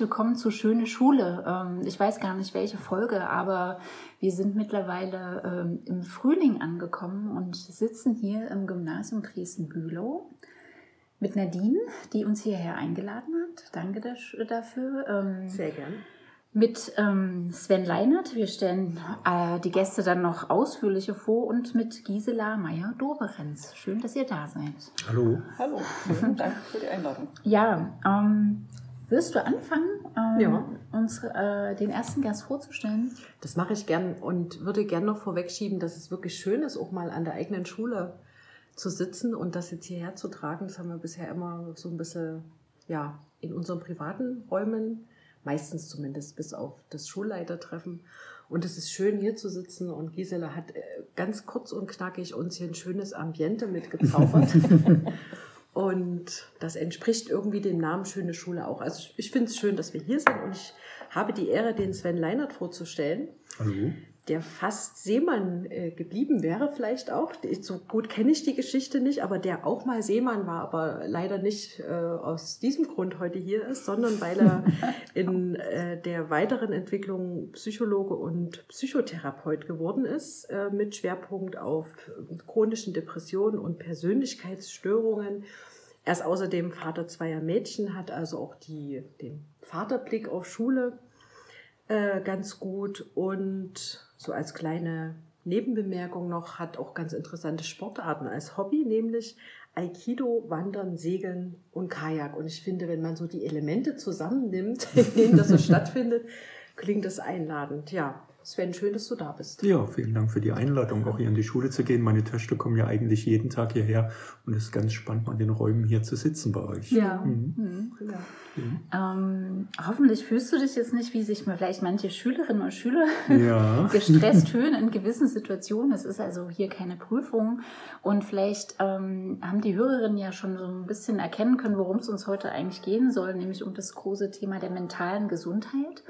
willkommen zu Schöne Schule. Ähm, ich weiß gar nicht, welche Folge, aber wir sind mittlerweile ähm, im Frühling angekommen und sitzen hier im Gymnasium Dresden-Bülow mit Nadine, die uns hierher eingeladen hat. Danke dafür. Ähm, Sehr gern. Mit Sven Leinert, wir stellen äh, die Gäste dann noch ausführlicher vor und mit Gisela Meyer-Doberenz. Schön, dass ihr da seid. Hallo. Hallo, danke für die Einladung. Ja, ähm, wirst du anfangen, ähm, ja. uns äh, den ersten Gast vorzustellen? Das mache ich gern und würde gern noch vorwegschieben, dass es wirklich schön ist, auch mal an der eigenen Schule zu sitzen und das jetzt hierher zu tragen. Das haben wir bisher immer so ein bisschen ja, in unseren privaten Räumen meistens zumindest bis auf das Schulleitertreffen. Und es ist schön hier zu sitzen und Gisela hat äh, ganz kurz und knackig uns hier ein schönes Ambiente mitgezaubert. und das entspricht irgendwie dem Namen Schöne Schule auch. Also ich finde es schön, dass wir hier sind und ich habe die Ehre, den Sven Leinert vorzustellen. Hallo der fast Seemann äh, geblieben wäre, vielleicht auch. So gut kenne ich die Geschichte nicht, aber der auch mal Seemann war, aber leider nicht äh, aus diesem Grund heute hier ist, sondern weil er in äh, der weiteren Entwicklung Psychologe und Psychotherapeut geworden ist, äh, mit Schwerpunkt auf chronischen Depressionen und Persönlichkeitsstörungen. Er ist außerdem Vater zweier Mädchen, hat also auch die, den Vaterblick auf Schule äh, ganz gut und so als kleine Nebenbemerkung noch, hat auch ganz interessante Sportarten als Hobby, nämlich Aikido, Wandern, Segeln und Kajak. Und ich finde, wenn man so die Elemente zusammennimmt, in denen das so stattfindet, klingt das einladend. Ja, Sven, schön, dass du da bist. Ja, vielen Dank für die Einladung, auch hier in die Schule zu gehen. Meine Töchter kommen ja eigentlich jeden Tag hierher und es ist ganz spannend, mal in den Räumen hier zu sitzen bei euch. Ja. Mhm. Mhm. ja. Mhm. Ähm, hoffentlich fühlst du dich jetzt nicht, wie sich vielleicht manche Schülerinnen und Schüler ja. gestresst fühlen in gewissen Situationen. Es ist also hier keine Prüfung. Und vielleicht ähm, haben die Hörerinnen ja schon so ein bisschen erkennen können, worum es uns heute eigentlich gehen soll, nämlich um das große Thema der mentalen Gesundheit.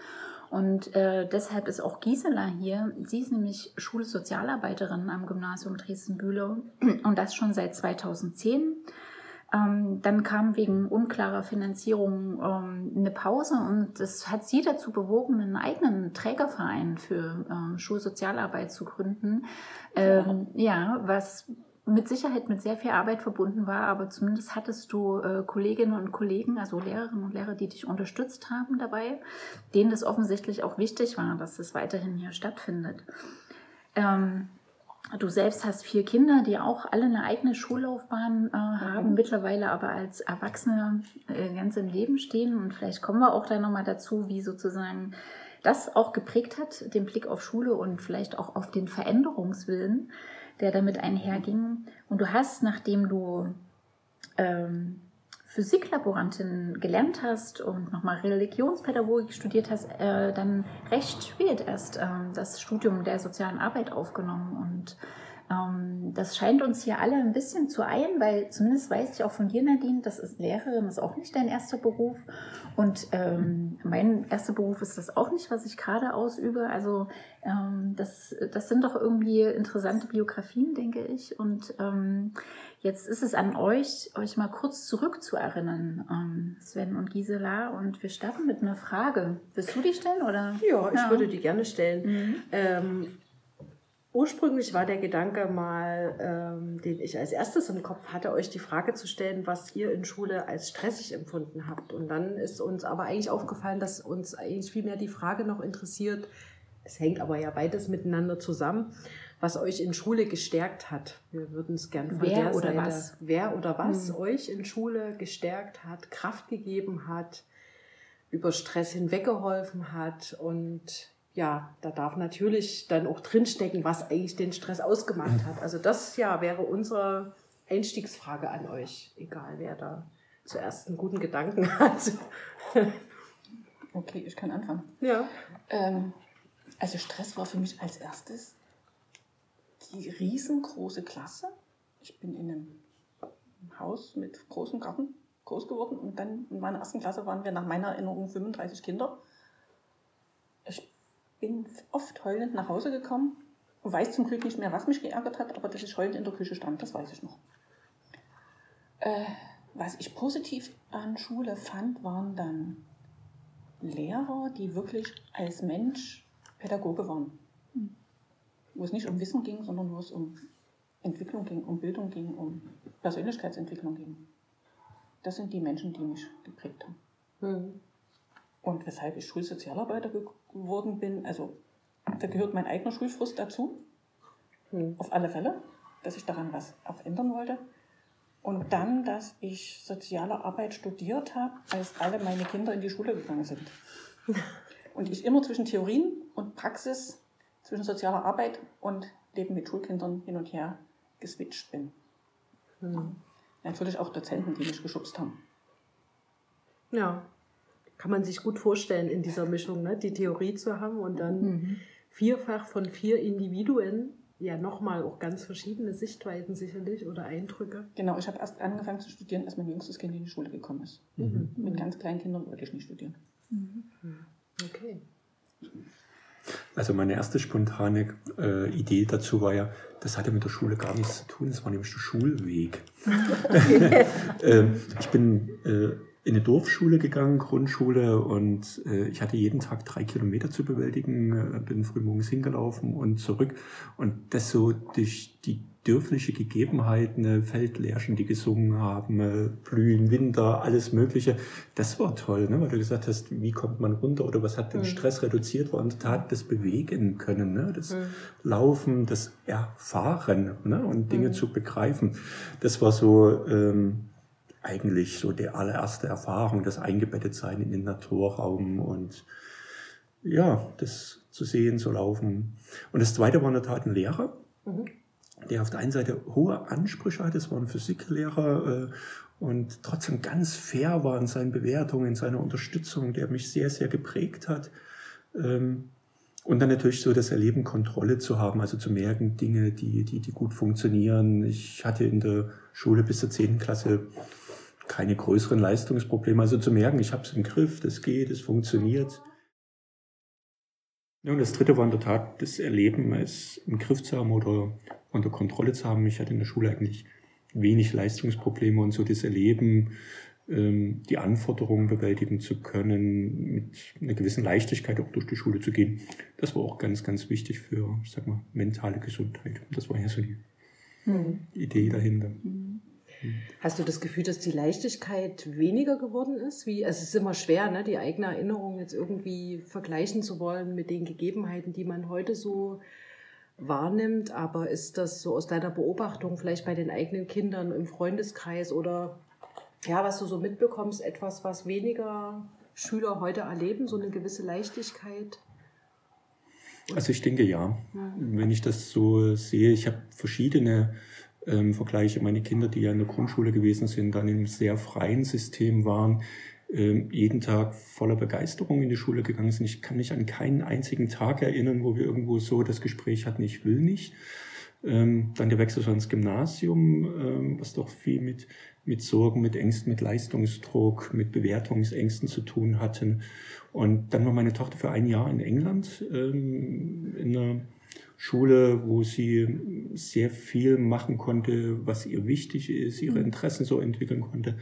Und äh, deshalb ist auch Gisela hier. Sie ist nämlich Schulsozialarbeiterin am Gymnasium Dresden-Bühlow und das schon seit 2010. Ähm, dann kam wegen unklarer Finanzierung ähm, eine Pause und das hat sie dazu bewogen, einen eigenen Trägerverein für ähm, Schulsozialarbeit zu gründen. Ähm, ja, was mit Sicherheit mit sehr viel Arbeit verbunden war, aber zumindest hattest du äh, Kolleginnen und Kollegen, also Lehrerinnen und Lehrer, die dich unterstützt haben dabei, denen das offensichtlich auch wichtig war, dass das weiterhin hier stattfindet. Ähm, du selbst hast vier Kinder, die auch alle eine eigene Schullaufbahn äh, haben, mhm. mittlerweile aber als Erwachsene äh, ganz im Leben stehen. Und vielleicht kommen wir auch da nochmal dazu, wie sozusagen das auch geprägt hat, den Blick auf Schule und vielleicht auch auf den Veränderungswillen der damit einherging. Und du hast, nachdem du ähm, Physiklaborantin gelernt hast und nochmal Religionspädagogik studiert hast, äh, dann recht spät erst äh, das Studium der sozialen Arbeit aufgenommen. Und das scheint uns hier alle ein bisschen zu ein, weil zumindest weiß ich auch von dir, Nadine, das ist Lehrerin, ist auch nicht dein erster Beruf. Und ähm, mein erster Beruf ist das auch nicht, was ich gerade ausübe. Also ähm, das, das sind doch irgendwie interessante Biografien, denke ich. Und ähm, jetzt ist es an euch, euch mal kurz zurückzuerinnern, ähm, Sven und Gisela. Und wir starten mit einer Frage. Willst du die stellen? Oder? Ja, ich ja. würde die gerne stellen. Mhm. Ursprünglich war der Gedanke mal, ähm, den ich als erstes im Kopf hatte, euch die Frage zu stellen, was ihr in Schule als stressig empfunden habt. Und dann ist uns aber eigentlich aufgefallen, dass uns eigentlich viel mehr die Frage noch interessiert, es hängt aber ja beides miteinander zusammen, was euch in Schule gestärkt hat. Wir würden es gerne von wer der oder Seite, was? wer oder was hm. euch in Schule gestärkt hat, Kraft gegeben hat, über Stress hinweggeholfen hat und ja, da darf natürlich dann auch drinstecken, was eigentlich den Stress ausgemacht hat. Also das ja wäre unsere Einstiegsfrage an euch, egal wer da zuerst einen guten Gedanken hat. okay, ich kann anfangen. Ja. Ähm, also Stress war für mich als erstes die riesengroße Klasse. Ich bin in einem Haus mit großem Garten groß geworden und dann in meiner ersten Klasse waren wir nach meiner Erinnerung 35 Kinder. Bin oft heulend nach Hause gekommen und weiß zum Glück nicht mehr, was mich geärgert hat, aber dass ich heulend in der Küche stand, das weiß ich noch. Äh, was ich positiv an Schule fand, waren dann Lehrer, die wirklich als Mensch Pädagoge waren. Wo es nicht um Wissen ging, sondern wo es um Entwicklung ging, um Bildung ging, um Persönlichkeitsentwicklung ging. Das sind die Menschen, die mich geprägt haben. Mhm. Und weshalb ich Schulsozialarbeiter geworden bin, also da gehört mein eigener Schulfrust dazu. Mhm. Auf alle Fälle, dass ich daran was auch ändern wollte. Und dann, dass ich soziale Arbeit studiert habe, als alle meine Kinder in die Schule gegangen sind. Und ich immer zwischen Theorien und Praxis, zwischen sozialer Arbeit und Leben mit Schulkindern hin und her geswitcht bin. Mhm. Natürlich auch Dozenten, die mich geschubst haben. Ja, kann man sich gut vorstellen in dieser Mischung, ne? die Theorie zu haben und dann mhm. vierfach von vier Individuen ja nochmal auch ganz verschiedene Sichtweisen sicherlich oder Eindrücke. Genau, ich habe erst angefangen zu studieren, als mein jüngstes Kind in die Schule gekommen ist. Mhm. Mit ganz kleinen Kindern wollte ich nicht studieren. Mhm. Okay. Also meine erste spontane äh, Idee dazu war ja, das hatte mit der Schule gar nichts zu tun, das war nämlich der Schulweg. äh, ich bin äh, in eine Dorfschule gegangen, Grundschule, und äh, ich hatte jeden Tag drei Kilometer zu bewältigen, äh, bin frühmorgens hingelaufen und zurück. Und das so durch die dörfliche Gegebenheiten, äh, Feldlärchen, die gesungen haben, äh, Blühen, Winter, alles Mögliche, das war toll, ne? weil du gesagt hast, wie kommt man runter oder was hat den mhm. Stress reduziert, war in der Tat das Bewegen können, ne? das mhm. Laufen, das Erfahren ne? und Dinge mhm. zu begreifen. Das war so... Ähm, eigentlich so die allererste Erfahrung, das Eingebettetsein in den Naturraum und ja, das zu sehen, zu laufen. Und das zweite war in der Tat ein Lehrer, mhm. der auf der einen Seite hohe Ansprüche hatte, es war ein Physiklehrer äh, und trotzdem ganz fair war in seinen Bewertungen, in seiner Unterstützung, der mich sehr, sehr geprägt hat. Ähm, und dann natürlich so das Erleben, Kontrolle zu haben, also zu merken, Dinge, die, die, die gut funktionieren. Ich hatte in der Schule bis zur 10. Klasse keine größeren Leistungsprobleme. Also zu merken, ich habe es im Griff, das geht, es funktioniert. Ja, und das dritte war in der Tat das Erleben, es im Griff zu haben oder unter Kontrolle zu haben. Ich hatte in der Schule eigentlich wenig Leistungsprobleme und so das Erleben, die Anforderungen bewältigen zu können, mit einer gewissen Leichtigkeit auch durch die Schule zu gehen. Das war auch ganz, ganz wichtig für, ich sag mal, mentale Gesundheit. Das war ja so die mhm. Idee dahinter. Mhm. Hast du das Gefühl, dass die Leichtigkeit weniger geworden ist? Wie, also es ist immer schwer, ne, die eigene Erinnerung jetzt irgendwie vergleichen zu wollen mit den Gegebenheiten, die man heute so wahrnimmt. Aber ist das so aus deiner Beobachtung vielleicht bei den eigenen Kindern im Freundeskreis oder ja, was du so mitbekommst, etwas, was weniger Schüler heute erleben, so eine gewisse Leichtigkeit? Also ich denke ja. ja. Wenn ich das so sehe, ich habe verschiedene ähm, vergleiche meine Kinder, die ja in der Grundschule gewesen sind, dann im sehr freien System waren, ähm, jeden Tag voller Begeisterung in die Schule gegangen sind. Ich kann mich an keinen einzigen Tag erinnern, wo wir irgendwo so das Gespräch hatten, ich will nicht. Ähm, dann der Wechsel ins Gymnasium, ähm, was doch viel mit, mit Sorgen, mit Ängsten, mit Leistungsdruck, mit Bewertungsängsten zu tun hatten. Und dann war meine Tochter für ein Jahr in England ähm, in einer Schule, wo sie sehr viel machen konnte, was ihr wichtig ist, ihre mhm. Interessen so entwickeln konnte.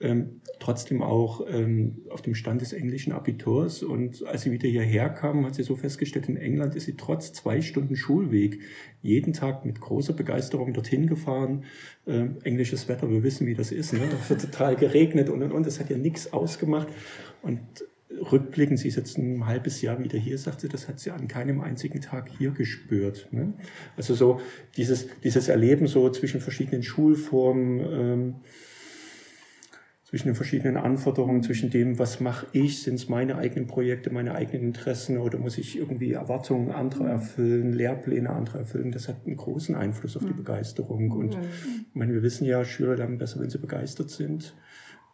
Ähm, trotzdem auch ähm, auf dem Stand des englischen Abiturs. Und als sie wieder hierher kam, hat sie so festgestellt, in England ist sie trotz zwei Stunden Schulweg jeden Tag mit großer Begeisterung dorthin gefahren. Ähm, englisches Wetter, wir wissen, wie das ist. Ne? Da wird total geregnet und und und. Das hat ja nichts ausgemacht. Und rückblickend, sie ist jetzt ein halbes Jahr wieder hier, sagt sie, das hat sie an keinem einzigen Tag hier gespürt. Ne? Also so dieses, dieses Erleben so zwischen verschiedenen Schulformen, ähm, zwischen den verschiedenen Anforderungen, zwischen dem, was mache ich, sind es meine eigenen Projekte, meine eigenen Interessen oder muss ich irgendwie Erwartungen anderer erfüllen, Lehrpläne anderer erfüllen, das hat einen großen Einfluss auf die Begeisterung. Und ich meine, wir wissen ja, Schüler lernen besser, wenn sie begeistert sind.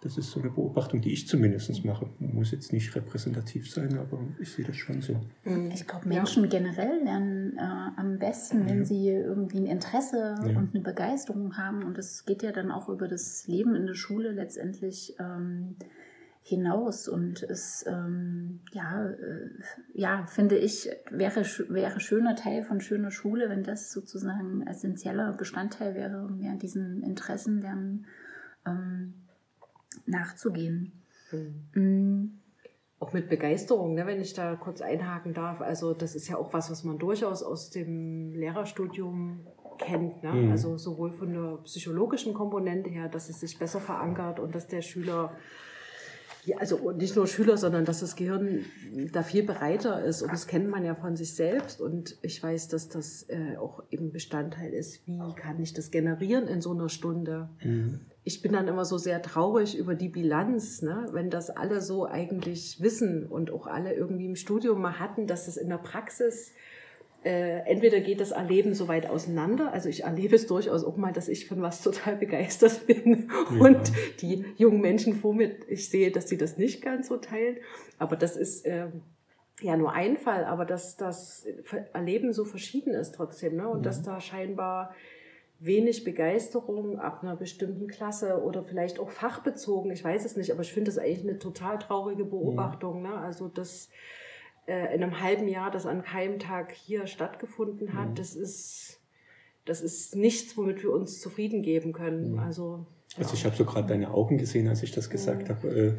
Das ist so eine Beobachtung, die ich zumindest mache. Muss jetzt nicht repräsentativ sein, aber ich sehe das schon so. Mhm. Ich glaube, Menschen ja. generell lernen äh, am besten, wenn ja. sie irgendwie ein Interesse ja. und eine Begeisterung haben. Und das geht ja dann auch über das Leben in der Schule letztendlich ähm, hinaus. Und es, ähm, ja, äh, ja, finde ich, wäre, wäre schöner Teil von schöner Schule, wenn das sozusagen essentieller Bestandteil wäre, mehr diesen Interessen lernen. Ähm, nachzugehen. Mhm. auch mit Begeisterung, ne, wenn ich da kurz einhaken darf. Also das ist ja auch was, was man durchaus aus dem Lehrerstudium kennt. Ne? Mhm. Also sowohl von der psychologischen Komponente her, dass es sich besser verankert und dass der Schüler ja, also nicht nur Schüler, sondern dass das Gehirn da viel bereiter ist. Und das kennt man ja von sich selbst. Und ich weiß, dass das äh, auch eben Bestandteil ist, wie kann ich das generieren in so einer Stunde. Mhm. Ich bin dann immer so sehr traurig über die Bilanz, ne? wenn das alle so eigentlich wissen und auch alle irgendwie im Studium mal hatten, dass es in der Praxis äh, entweder geht das Erleben so weit auseinander, also ich erlebe es durchaus auch mal, dass ich von was total begeistert bin ja. und die jungen Menschen vor mir, ich sehe, dass sie das nicht ganz so teilen, aber das ist äh, ja nur ein Fall, aber dass das Erleben so verschieden ist trotzdem ne? und ja. dass da scheinbar wenig Begeisterung ab einer bestimmten Klasse oder vielleicht auch fachbezogen, ich weiß es nicht, aber ich finde das eigentlich eine total traurige Beobachtung. Ja. Ne? Also das äh, in einem halben Jahr das an keinem Tag hier stattgefunden hat, mhm. das ist das ist nichts, womit wir uns zufrieden geben können. Mhm. Also, ja. also ich habe so gerade deine Augen gesehen, als ich das gesagt mhm. habe.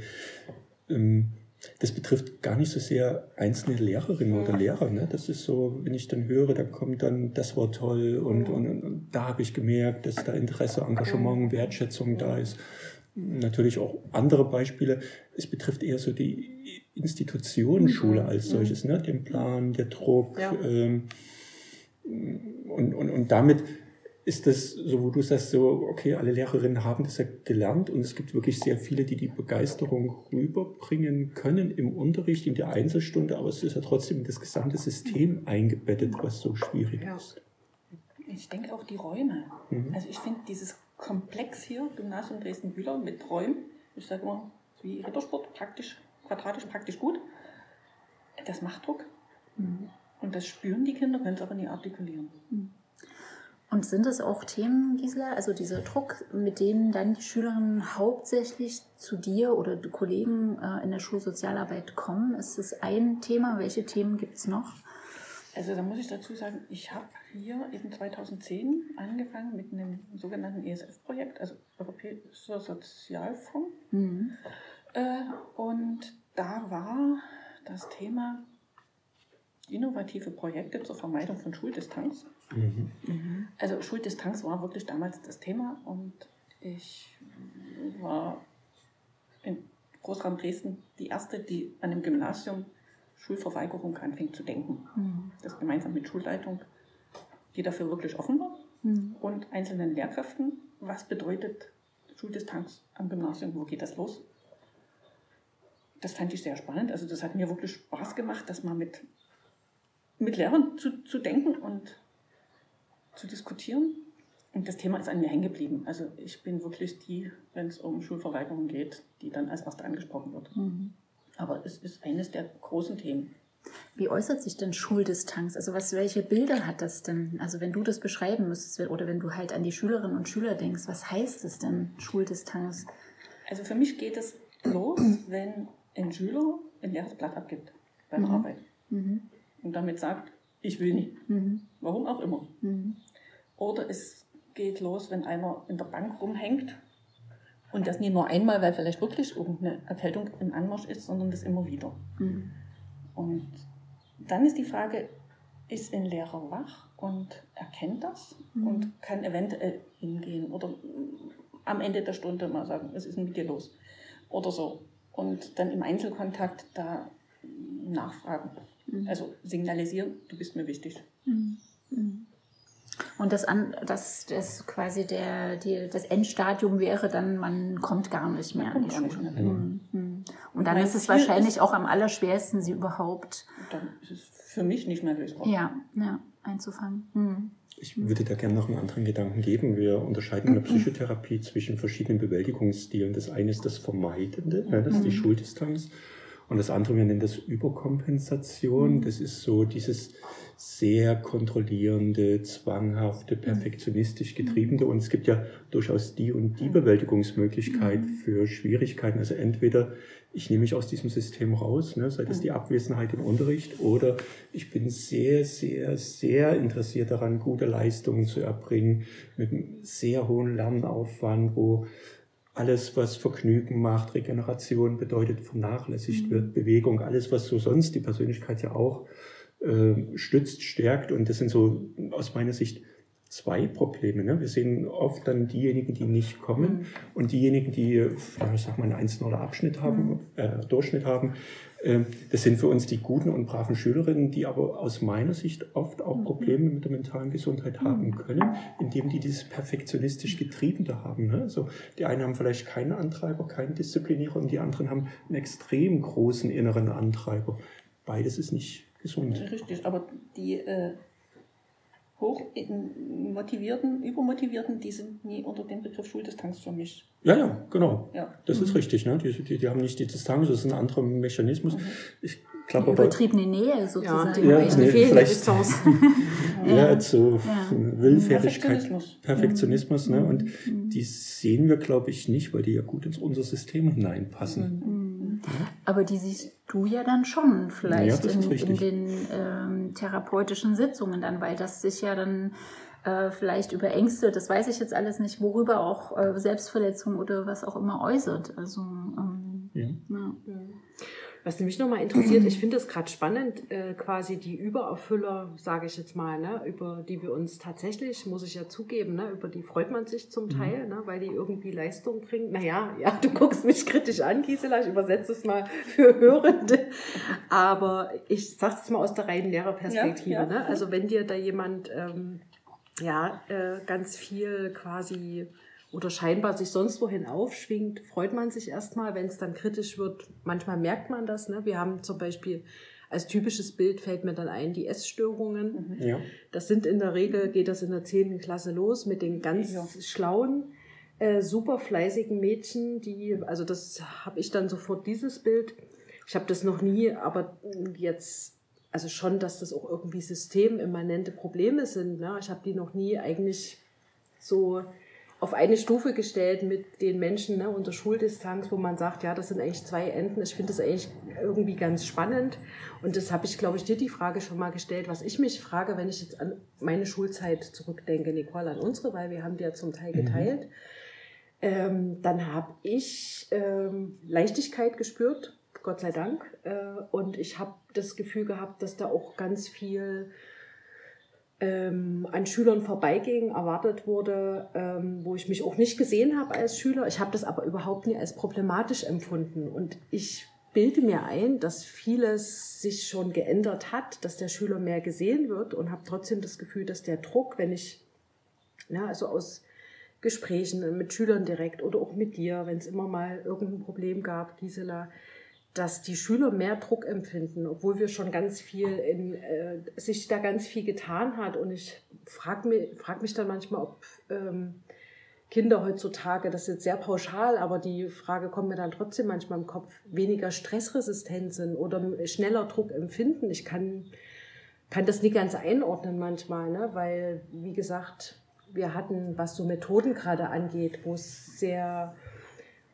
Äh, ähm, das betrifft gar nicht so sehr einzelne Lehrerinnen oder Lehrer. Ne? Das ist so, wenn ich dann höre, da kommt dann, das war toll und, und, und, und da habe ich gemerkt, dass da Interesse, Engagement, Wertschätzung da ist. Natürlich auch andere Beispiele. Es betrifft eher so die Institutionenschule mhm. als mhm. solches, ne? den Plan, der Druck. Ja. Ähm, und, und, und damit ist das, so wo du sagst, so, okay, alle Lehrerinnen haben das ja gelernt und es gibt wirklich sehr viele, die die Begeisterung rüberbringen können im Unterricht, in der Einzelstunde, aber es ist ja trotzdem in das gesamte System eingebettet, was so schwierig ja. ist. Ich denke auch die Räume. Mhm. Also ich finde dieses Komplex hier, Gymnasium Dresden-Bühler mit Räumen, ich sage immer, wie Rittersport, praktisch, quadratisch, praktisch gut. Das macht Druck. Mhm. Und das spüren die Kinder, können es aber nie artikulieren. Mhm. Und sind es auch Themen, Gisela, also dieser Druck, mit denen dann die Schülerinnen hauptsächlich zu dir oder die Kollegen äh, in der Schulsozialarbeit kommen? Ist das ein Thema? Welche Themen gibt es noch? Also da muss ich dazu sagen, ich habe hier eben 2010 angefangen mit einem sogenannten ESF-Projekt, also Europäischer Sozialfonds. Mhm. Äh, und da war das Thema innovative Projekte zur Vermeidung von Schuldistanz. Mhm. Mhm. Also Schuldistanz war wirklich damals das Thema und ich war in Großraum Dresden die erste, die an einem Gymnasium Schulverweigerung anfing zu denken. Mhm. Das gemeinsam mit Schulleitung, die dafür wirklich offen war mhm. und einzelnen Lehrkräften. Was bedeutet Schuldistanz am Gymnasium? Wo geht das los? Das fand ich sehr spannend. Also das hat mir wirklich Spaß gemacht, das mal mit mit Lehrern zu, zu denken und zu diskutieren. Und das Thema ist an mir hängen geblieben. Also ich bin wirklich die, wenn es um Schulverweigerung geht, die dann als erste angesprochen wird. Mhm. Aber es ist eines der großen Themen. Wie äußert sich denn Schuldistanz? Also was, welche Bilder hat das denn? Also wenn du das beschreiben müsstest oder wenn du halt an die Schülerinnen und Schüler denkst, was heißt es denn Schuldistanz? Also für mich geht es los, wenn ein Schüler ein leeres Blatt abgibt beim mhm. Arbeit. Mhm und damit sagt, ich will nicht. Mhm. Warum auch immer. Mhm. Oder es geht los, wenn einer in der Bank rumhängt und das nicht nur einmal, weil vielleicht wirklich irgendeine Erkältung im Anmarsch ist, sondern das immer wieder. Mhm. Und dann ist die Frage, ist ein Lehrer wach und erkennt das mhm. und kann eventuell hingehen oder am Ende der Stunde mal sagen, was ist denn mit dir los? Oder so. Und dann im Einzelkontakt da nachfragen. Mhm. Also signalisieren, du bist mir wichtig. Mhm. Mhm. Und das, an, das, das quasi der, die, das Endstadium wäre dann, man kommt gar nicht mehr an die Schule. Genau. mhm. Und dann ist es wahrscheinlich ist, auch am allerschwersten, sie überhaupt. Dann ist es für mich nicht mehr lösbar. Ja, ja einzufangen. Mhm. Ich würde da gerne noch einen anderen Gedanken geben. Wir unterscheiden in der Psychotherapie zwischen verschiedenen Bewältigungsstilen. Das eine ist das Vermeidende, ne, das ist die Schuldistanz. Und das andere, wir nennen das Überkompensation. Mhm. Das ist so dieses sehr kontrollierende, zwanghafte, perfektionistisch getriebene. Und es gibt ja durchaus die und die Bewältigungsmöglichkeit mhm. für Schwierigkeiten. Also entweder ich nehme mich aus diesem System raus, ne, sei das die Abwesenheit im Unterricht, oder ich bin sehr, sehr, sehr interessiert daran, gute Leistungen zu erbringen, mit einem sehr hohen Lernaufwand, wo alles, was Vergnügen macht, Regeneration bedeutet, vernachlässigt mhm. wird, Bewegung, alles, was so sonst die Persönlichkeit ja auch äh, stützt, stärkt. Und das sind so aus meiner Sicht zwei Probleme. Ne? Wir sehen oft dann diejenigen, die nicht kommen mhm. und diejenigen, die, ja, ich sag mal, einen Einzel- oder Abschnitt haben, mhm. äh, Durchschnitt haben. Äh, das sind für uns die guten und braven Schülerinnen, die aber aus meiner Sicht oft auch mhm. Probleme mit der mentalen Gesundheit mhm. haben können, indem die dieses perfektionistisch Getriebene haben. Ne? Also die einen haben vielleicht keinen Antreiber, keinen Disziplinierer und die anderen haben einen extrem großen inneren Antreiber. Beides ist nicht gesund. Richtig, aber die äh hoch motivierten, übermotivierten, die sind nie unter dem Begriff Schuldistanz für mich. Ja, ja, genau. Ja. Das mhm. ist richtig. Ne? Die, die, die, haben nicht die Distanz, das ist ein anderer Mechanismus. Mhm. Ich glaub, die übertriebene Nähe sozusagen. Ja, ja, nee, fehlende Distanz. ja, zu ja. Willfährigkeit, Perfektionismus. Perfektionismus mhm. ne? Und mhm. die sehen wir, glaube ich, nicht, weil die ja gut ins unser System hineinpassen. Mhm. Aber die siehst du ja dann schon vielleicht ja, in, in, den ähm, therapeutischen Sitzungen dann, weil das sich ja dann äh, vielleicht über Ängste, das weiß ich jetzt alles nicht, worüber auch äh, Selbstverletzung oder was auch immer äußert. Also ähm, ja. Ja. Was mich nochmal interessiert, ich finde es gerade spannend, äh, quasi die Übererfüller, sage ich jetzt mal, ne, über die wir uns tatsächlich, muss ich ja zugeben, ne, über die freut man sich zum mhm. Teil, mhm. ne, weil die irgendwie Leistung bringen. Naja, ja, du guckst mich kritisch an, Gisela, ich übersetze es mal für Hörende. Aber ich sage es mal aus der reinen Lehrerperspektive. Ja, ja. Ne? Also wenn dir da jemand ähm, ja, äh, ganz viel quasi oder scheinbar sich sonst wohin aufschwingt, freut man sich erstmal, wenn es dann kritisch wird. Manchmal merkt man das. Ne? Wir haben zum Beispiel als typisches Bild fällt mir dann ein die Essstörungen. Mhm. Ja. Das sind in der Regel, geht das in der 10. Klasse los mit den ganz ja. schlauen, äh, super fleißigen Mädchen, die, also das habe ich dann sofort dieses Bild. Ich habe das noch nie, aber jetzt, also schon, dass das auch irgendwie systemimmanente Probleme sind. Ne? Ich habe die noch nie eigentlich so auf eine Stufe gestellt mit den Menschen ne, unter Schuldistanz, wo man sagt, ja, das sind eigentlich zwei Enden. Ich finde das eigentlich irgendwie ganz spannend. Und das habe ich, glaube ich, dir die Frage schon mal gestellt, was ich mich frage, wenn ich jetzt an meine Schulzeit zurückdenke, Nicole, an unsere, weil wir haben die ja zum Teil mhm. geteilt. Mhm. Ähm, dann habe ich ähm, Leichtigkeit gespürt, Gott sei Dank. Äh, und ich habe das Gefühl gehabt, dass da auch ganz viel ähm, an Schülern vorbeiging, erwartet wurde, ähm, wo ich mich auch nicht gesehen habe als Schüler. Ich habe das aber überhaupt nie als problematisch empfunden. Und ich bilde mir ein, dass vieles sich schon geändert hat, dass der Schüler mehr gesehen wird und habe trotzdem das Gefühl, dass der Druck, wenn ich, na, also aus Gesprächen mit Schülern direkt oder auch mit dir, wenn es immer mal irgendein Problem gab, Gisela, dass die Schüler mehr Druck empfinden, obwohl wir schon ganz viel in, äh, sich da ganz viel getan hat. Und ich frage mich, frag mich dann manchmal, ob ähm, Kinder heutzutage, das ist jetzt sehr pauschal, aber die Frage kommt mir dann trotzdem manchmal im Kopf, weniger stressresistent sind oder schneller Druck empfinden. Ich kann, kann das nicht ganz einordnen manchmal, ne? weil, wie gesagt, wir hatten, was so Methoden gerade angeht, wo es sehr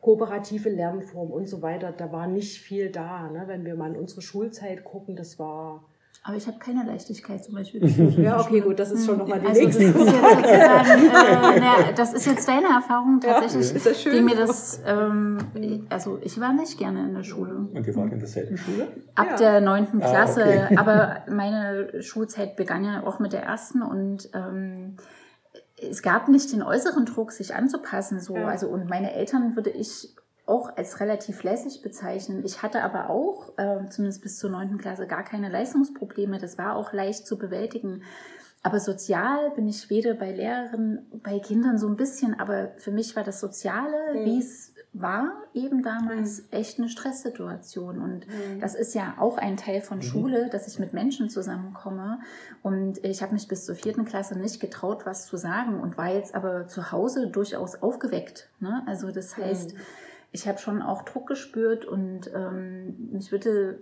kooperative Lernform und so weiter, da war nicht viel da. Ne? Wenn wir mal in unsere Schulzeit gucken, das war... Aber ich habe keine Leichtigkeit zum Beispiel. ja, okay, gut, das ist schon nochmal die also nächste das ist, jetzt äh, na, das ist jetzt deine Erfahrung tatsächlich, ja, ist das schön? die mir das, ähm, also ich war nicht gerne in der Schule. Und ihr wart in derselben Schule? Ab ja. der neunten Klasse, ah, okay. aber meine Schulzeit begann ja auch mit der ersten und ähm, es gab nicht den äußeren Druck, sich anzupassen. So. Ja. Also, und meine Eltern würde ich auch als relativ lässig bezeichnen. Ich hatte aber auch, äh, zumindest bis zur neunten Klasse, gar keine Leistungsprobleme. Das war auch leicht zu bewältigen. Aber sozial bin ich weder bei Lehrern, bei Kindern so ein bisschen, aber für mich war das Soziale, mhm. wie es war eben damals mhm. echt eine Stresssituation. Und mhm. das ist ja auch ein Teil von mhm. Schule, dass ich mit Menschen zusammenkomme. Und ich habe mich bis zur vierten Klasse nicht getraut, was zu sagen und war jetzt aber zu Hause durchaus aufgeweckt. Ne? Also das heißt, mhm. ich habe schon auch Druck gespürt und ähm, ich würde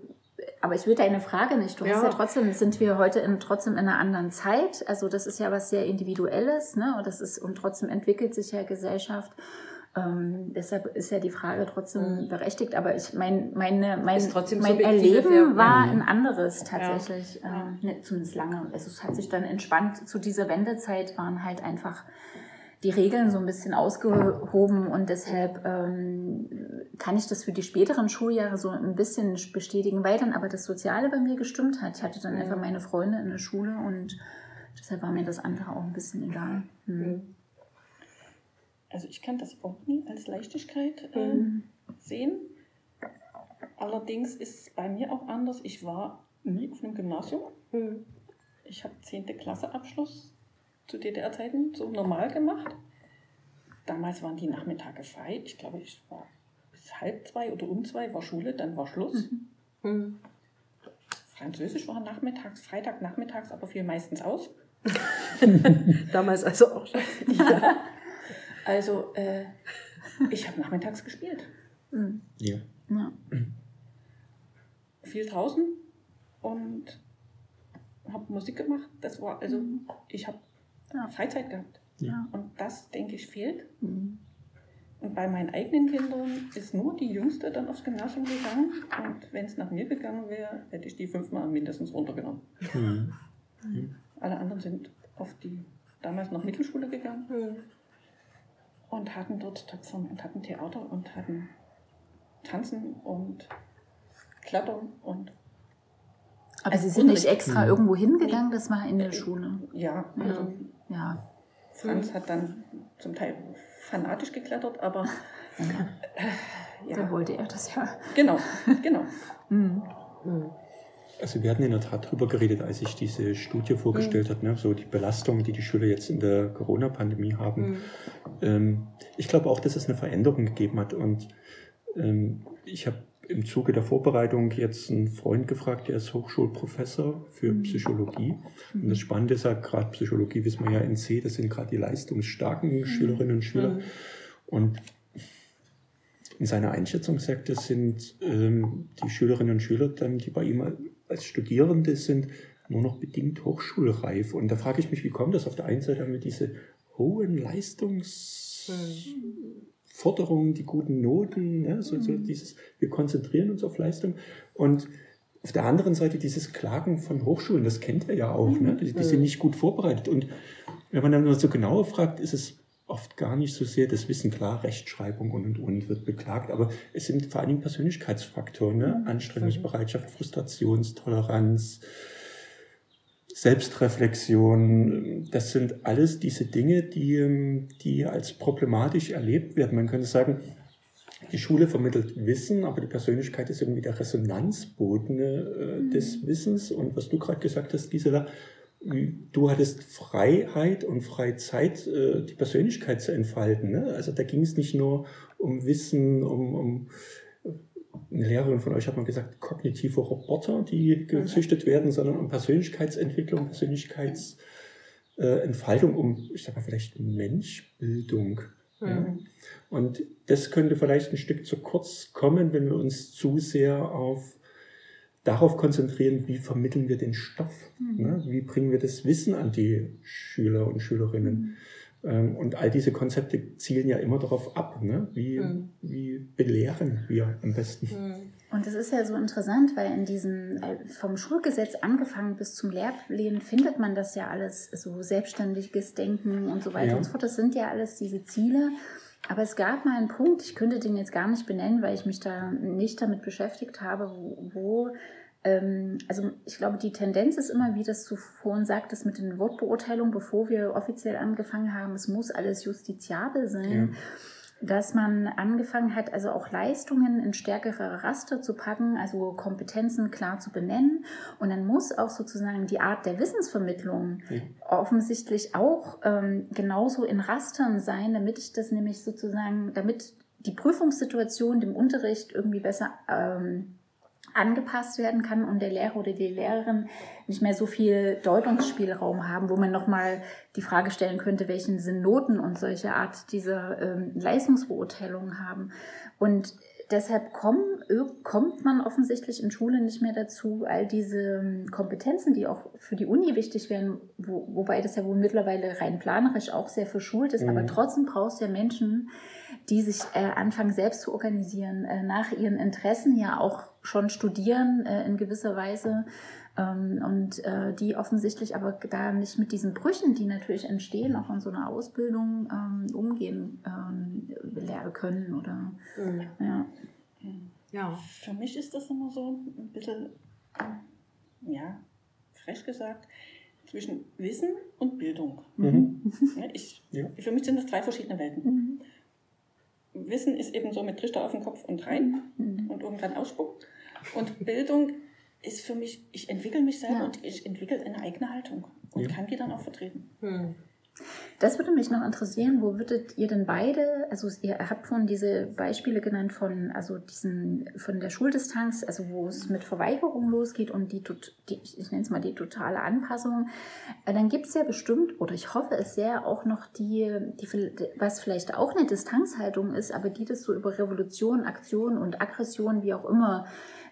aber ich will deine Frage nicht. Du ja. hast ja trotzdem, sind wir heute in, trotzdem in einer anderen Zeit. Also das ist ja was sehr Individuelles, ne? Und das ist, und trotzdem entwickelt sich ja Gesellschaft. Ähm, deshalb ist ja die Frage trotzdem mhm. berechtigt, aber ich mein, meine, mein, mein Erleben war ein anderes tatsächlich, ja. ähm, ne, zumindest lange. Also es hat sich dann entspannt. Zu dieser Wendezeit waren halt einfach die Regeln so ein bisschen ausgehoben und deshalb ähm, kann ich das für die späteren Schuljahre so ein bisschen bestätigen, weil dann aber das Soziale bei mir gestimmt hat. Ich hatte dann einfach meine Freunde in der Schule und deshalb war mir das andere auch ein bisschen egal. Mhm. Also ich kann das auch nie als Leichtigkeit äh, mhm. sehen. Allerdings ist es bei mir auch anders. Ich war nie auf einem Gymnasium. Mhm. Ich habe 10. Klasse Abschluss zu DDR-Zeiten so normal gemacht. Damals waren die Nachmittage frei. Ich glaube, ich war bis halb zwei oder um zwei war Schule, dann war Schluss. Mhm. mhm. Französisch war nachmittags, Freitag nachmittags, aber fiel meistens aus. Damals also auch schon. ja. Also, äh, ich habe nachmittags gespielt. Mhm. Ja. ja. Viel draußen und habe Musik gemacht. Das war, also, mhm. ich habe ja. Freizeit gehabt. Ja. Und das, denke ich, fehlt. Mhm. Und bei meinen eigenen Kindern ist nur die Jüngste dann aufs Gymnasium gegangen. Und wenn es nach mir gegangen wäre, hätte ich die fünfmal mindestens runtergenommen. Mhm. Mhm. Alle anderen sind auf die damals noch Mittelschule gegangen mhm. Und hatten dort Töpfern und hatten Theater und hatten Tanzen und Klettern und aber Sie sind nicht extra mhm. irgendwo hingegangen, das war in der Schule. Ja, also ja. Franz hat dann zum Teil fanatisch geklettert, aber äh, ja. Dann wollte er das ja. Genau, genau. Mhm. Also wir hatten in der Tat darüber geredet, als ich diese Studie vorgestellt mhm. habe, ne? so die Belastung, die die Schüler jetzt in der Corona-Pandemie haben. Mhm. Ähm, ich glaube auch, dass es eine Veränderung gegeben hat und ähm, ich habe im Zuge der Vorbereitung jetzt einen Freund gefragt, der ist Hochschulprofessor für mhm. Psychologie. Und das Spannende ist ja, gerade Psychologie wissen wir ja in C, das sind gerade die leistungsstarken mhm. Schülerinnen und Schüler. Mhm. Und in seiner Einschätzung sagt er, sind ähm, die Schülerinnen und Schüler dann, die bei ihm als Studierende sind, nur noch bedingt hochschulreif. Und da frage ich mich, wie kommt das? Auf der einen Seite haben wir diese hohen Leistungs... Mhm. Forderungen, die guten Noten, ne? so, so mhm. dieses, wir konzentrieren uns auf Leistung. Und auf der anderen Seite dieses Klagen von Hochschulen, das kennt ihr ja auch, ne? die, die sind nicht gut vorbereitet. Und wenn man dann nur so genauer fragt, ist es oft gar nicht so sehr das Wissen, klar, Rechtschreibung und und und wird beklagt, aber es sind vor allen Dingen Persönlichkeitsfaktoren, ne? Mhm. Anstrengungsbereitschaft, Frustrationstoleranz, Selbstreflexion, das sind alles diese Dinge, die, die als problematisch erlebt werden. Man könnte sagen, die Schule vermittelt Wissen, aber die Persönlichkeit ist irgendwie der Resonanzboden äh, des mhm. Wissens. Und was du gerade gesagt hast, Gisela, du hattest Freiheit und Freizeit, äh, die Persönlichkeit zu entfalten. Ne? Also da ging es nicht nur um Wissen, um, um eine Lehrerin von euch hat mal gesagt, kognitive Roboter, die gezüchtet werden, sondern um Persönlichkeitsentwicklung, Persönlichkeitsentfaltung, äh, um, ich sag mal, vielleicht Menschbildung. Mhm. Ja. Und das könnte vielleicht ein Stück zu kurz kommen, wenn wir uns zu sehr auf darauf konzentrieren, wie vermitteln wir den Stoff, mhm. ne? wie bringen wir das Wissen an die Schüler und Schülerinnen. Mhm. Ähm, und all diese Konzepte zielen ja immer darauf ab, ne? wie, mhm. wie belehren wir am besten. Mhm. Und das ist ja so interessant, weil in diesen, äh, vom Schulgesetz angefangen bis zum Lehrplan findet man das ja alles, so selbstständiges Denken und so weiter ja. und so fort. Das sind ja alles diese Ziele. Aber es gab mal einen Punkt, ich könnte den jetzt gar nicht benennen, weil ich mich da nicht damit beschäftigt habe, wo, wo also ich glaube, die Tendenz ist immer, wie das du vorhin sagtest, mit den Wortbeurteilungen, bevor wir offiziell angefangen haben, es muss alles justiziabel sein. Ja dass man angefangen hat, also auch Leistungen in stärkere Raster zu packen, also Kompetenzen klar zu benennen. Und dann muss auch sozusagen die Art der Wissensvermittlung ja. offensichtlich auch ähm, genauso in Rastern sein, damit ich das nämlich sozusagen, damit die Prüfungssituation dem Unterricht irgendwie besser ähm, angepasst werden kann und der Lehrer oder die Lehrerin nicht mehr so viel Deutungsspielraum haben, wo man nochmal die Frage stellen könnte, welchen Sinn Noten und solche Art dieser ähm, Leistungsbeurteilungen haben. Und deshalb kommen, kommt man offensichtlich in Schule nicht mehr dazu, all diese ähm, Kompetenzen, die auch für die Uni wichtig wären, wo, wobei das ja wohl mittlerweile rein planerisch auch sehr verschult ist, mhm. aber trotzdem brauchst du ja Menschen, die sich äh, anfangen selbst zu organisieren, äh, nach ihren Interessen ja auch schon studieren äh, in gewisser Weise. Ähm, und äh, die offensichtlich aber da nicht mit diesen Brüchen, die natürlich entstehen, auch in so einer Ausbildung ähm, umgehen ähm, lernen können oder mhm. ja. ja. Für mich ist das immer so ein bisschen, ja, frech gesagt, zwischen Wissen und Bildung. Mhm. Ich, ja. Für mich sind das drei verschiedene Welten. Mhm. Wissen ist eben so mit Trichter auf den Kopf und rein mhm. und irgendwann ausspucken. Und Bildung ist für mich, ich entwickle mich selber ja. und ich entwickle eine eigene Haltung und ja. kann die dann auch vertreten. Hm. Das würde mich noch interessieren, wo würdet ihr denn beide, also ihr habt von diese Beispiele genannt von, also diesen, von der Schuldistanz, also wo es mit Verweigerung losgeht und die, die ich nenne es mal die totale Anpassung, äh, dann gibt es ja bestimmt, oder ich hoffe es sehr, auch noch die, die, was vielleicht auch eine Distanzhaltung ist, aber die das so über Revolution, Aktion und Aggression, wie auch immer,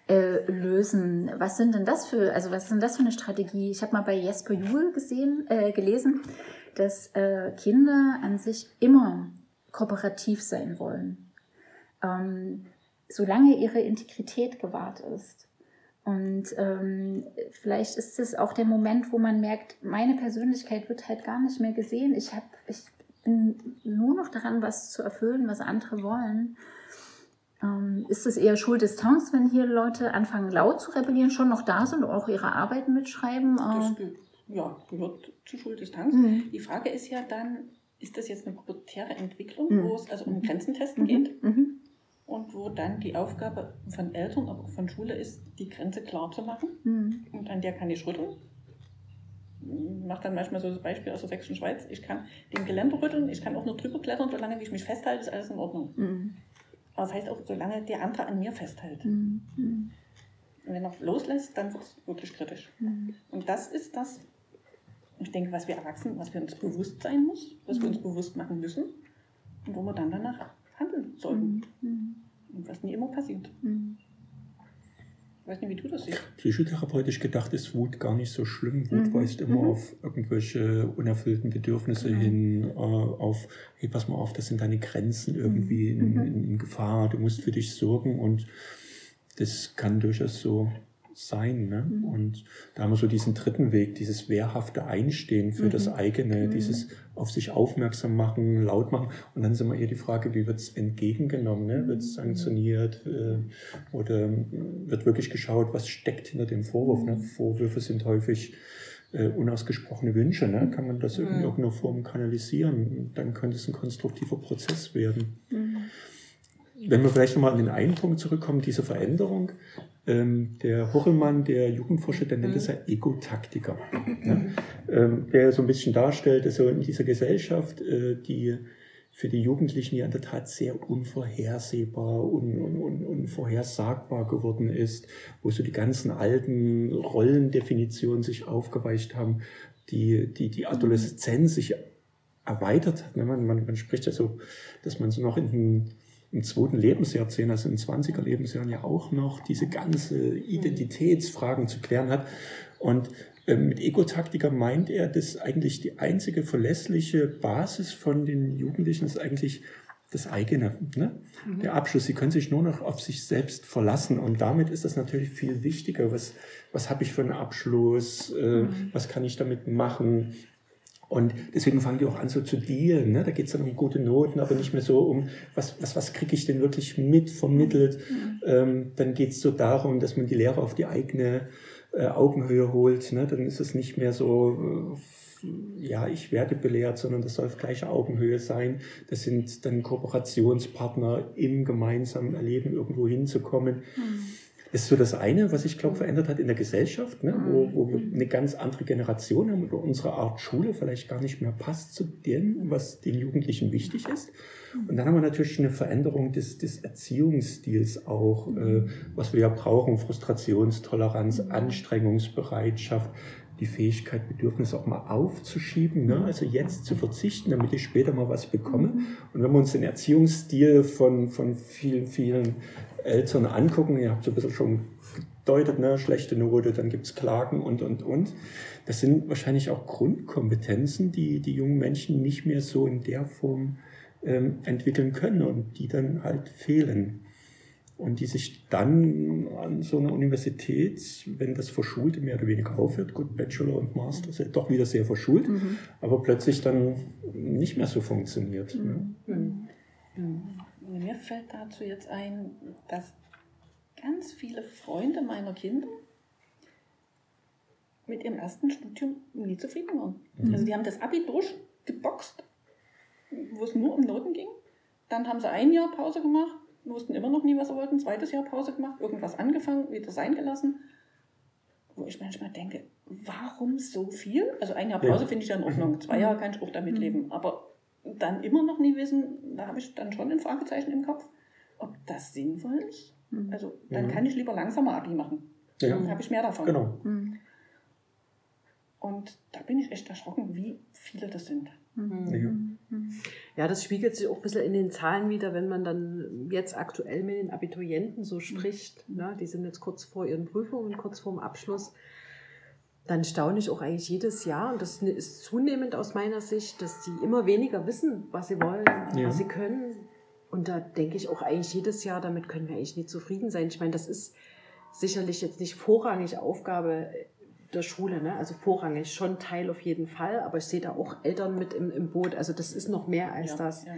äh, lösen. Was sind denn das für, also was sind das für eine Strategie? Ich habe mal bei Jesper Juhl gesehen, äh, gelesen, dass äh, Kinder an sich immer kooperativ sein wollen, ähm, solange ihre Integrität gewahrt ist. Und ähm, vielleicht ist es auch der Moment, wo man merkt, meine Persönlichkeit wird halt gar nicht mehr gesehen. Ich, hab, ich bin nur noch daran, was zu erfüllen, was andere wollen. Ähm, ist es eher Schuldistanz, wenn hier Leute anfangen laut zu rebellieren, schon noch da sind und auch ihre Arbeiten mitschreiben? Das ähm, ja, gehört zu Schuldistanz. Mhm. Die Frage ist ja dann, ist das jetzt eine pubertäre Entwicklung, mhm. wo es also um Grenzentesten mhm. geht? Mhm. Und wo dann die Aufgabe von Eltern, aber auch von Schule ist, die Grenze klar zu machen. Mhm. Und an der kann ich rütteln. Ich mache dann manchmal so das Beispiel aus der Sächsischen Schweiz. Ich kann den Geländer rütteln, ich kann auch nur drüber klettern, solange ich mich festhalte, ist alles in Ordnung. Mhm. Aber das heißt auch, solange der andere an mir festhält. Mhm. Und wenn er loslässt, dann wird es wirklich kritisch. Mhm. Und das ist das, ich denke, was wir Erwachsenen, was wir uns bewusst sein muss, was wir uns bewusst machen müssen und wo wir dann danach handeln sollten. Mhm. Und was nie immer passiert. Mhm. Ich weiß nicht, wie du das siehst. Psychotherapeutisch gedacht ist Wut gar nicht so schlimm. Wut mhm. weist immer mhm. auf irgendwelche unerfüllten Bedürfnisse genau. hin, äh, auf, hey, pass mal auf, das sind deine Grenzen irgendwie mhm. in, mhm. in, in, Gefahr, du musst für dich sorgen und das kann durchaus so sein. Ne? Mhm. Und da haben wir so diesen dritten Weg, dieses wehrhafte Einstehen für mhm. das eigene, mhm. dieses auf sich aufmerksam machen, laut machen. Und dann ist immer eher die Frage, wie wird es entgegengenommen? Ne? Wird es mhm. sanktioniert äh, oder wird wirklich geschaut, was steckt hinter dem Vorwurf? Ne? Mhm. Vorwürfe sind häufig äh, unausgesprochene Wünsche. Ne? Kann man das in mhm. irgendeiner Form kanalisieren? Dann könnte es ein konstruktiver Prozess werden. Wenn wir vielleicht nochmal an den einen Punkt zurückkommen, diese Veränderung, ähm, der Hochelmann, der Jugendforscher, der nennt es ja Ego-Taktiker. Ne? Ähm, der so ein bisschen darstellt, dass so in dieser Gesellschaft, äh, die für die Jugendlichen ja in der Tat sehr unvorhersehbar und un, un, unvorhersagbar geworden ist, wo so die ganzen alten Rollendefinitionen sich aufgeweicht haben, die, die, die Adoleszenz sich erweitert hat. Ne? Man, man, man spricht ja so, dass man so noch in den im zweiten Lebensjahrzehnt, also in 20er Lebensjahren ja auch noch diese ganze Identitätsfragen zu klären hat. Und ähm, mit Ego-Taktiker meint er, dass eigentlich die einzige verlässliche Basis von den Jugendlichen ist eigentlich das eigene, ne? Mhm. der Abschluss. Sie können sich nur noch auf sich selbst verlassen und damit ist das natürlich viel wichtiger. Was, was habe ich für einen Abschluss? Äh, mhm. Was kann ich damit machen? Und deswegen fangen die auch an so zu dealen. Ne? Da geht es dann um gute Noten, aber nicht mehr so um, was, was, was kriege ich denn wirklich mit, vermittelt. Mhm. Ähm, dann geht es so darum, dass man die Lehre auf die eigene äh, Augenhöhe holt. Ne? Dann ist es nicht mehr so, äh, ja, ich werde belehrt, sondern das soll auf gleicher Augenhöhe sein. Das sind dann Kooperationspartner im gemeinsamen Erleben irgendwo hinzukommen. Mhm ist so das eine, was sich, glaube verändert hat in der Gesellschaft, ne? wo, wo wir eine ganz andere Generation haben oder unsere Art Schule vielleicht gar nicht mehr passt zu dem, was den Jugendlichen wichtig ist. Und dann haben wir natürlich eine Veränderung des, des Erziehungsstils auch, äh, was wir ja brauchen, Frustrationstoleranz, Anstrengungsbereitschaft, die Fähigkeit, Bedürfnisse auch mal aufzuschieben, ne? also jetzt zu verzichten, damit ich später mal was bekomme. Und wenn wir uns den Erziehungsstil von, von vielen, vielen Eltern angucken, ihr habt so ein bisschen schon gedeutet, ne, schlechte Note, dann gibt es Klagen und, und, und. Das sind wahrscheinlich auch Grundkompetenzen, die die jungen Menschen nicht mehr so in der Form ähm, entwickeln können und die dann halt fehlen. und die sich dann an so einer Universität, wenn das Verschulte mehr oder weniger aufhört, gut, Bachelor und Master sind doch wieder sehr verschult, mhm. aber plötzlich dann nicht mehr so funktioniert. Mhm. Ne? Mhm. Mir fällt dazu jetzt ein, dass ganz viele Freunde meiner Kinder mit ihrem ersten Studium nie zufrieden waren. Mhm. Also die haben das Abi durchgeboxt, wo es nur um Noten ging. Dann haben sie ein Jahr Pause gemacht, wussten immer noch nie, was sie wollten. Zweites Jahr Pause gemacht, irgendwas angefangen, wieder sein gelassen. Wo ich manchmal denke, warum so viel? Also ein Jahr Pause ja. finde ich ja in Ordnung. Zwei Jahre kann ich auch damit mhm. leben. Aber dann immer noch nie wissen, da habe ich dann schon ein Fragezeichen im Kopf, ob das sinnvoll ist. Mhm. Also dann mhm. kann ich lieber langsamer Abi machen. Ja. Dann habe ich mehr davon. Genau. Mhm. Und da bin ich echt erschrocken, wie viele das sind. Mhm. Ja. das spiegelt sich auch ein bisschen in den Zahlen wieder, wenn man dann jetzt aktuell mit den Abiturienten so spricht. Mhm. Ne? Die sind jetzt kurz vor ihren Prüfungen, kurz vor dem Abschluss. Dann staune ich auch eigentlich jedes Jahr, und das ist zunehmend aus meiner Sicht, dass sie immer weniger wissen, was sie wollen, ja. was sie können. Und da denke ich auch eigentlich jedes Jahr, damit können wir eigentlich nicht zufrieden sein. Ich meine, das ist sicherlich jetzt nicht vorrangig Aufgabe der Schule, ne? also vorrangig schon Teil auf jeden Fall, aber ich sehe da auch Eltern mit im, im Boot, also das ist noch mehr als ja, das. Ja.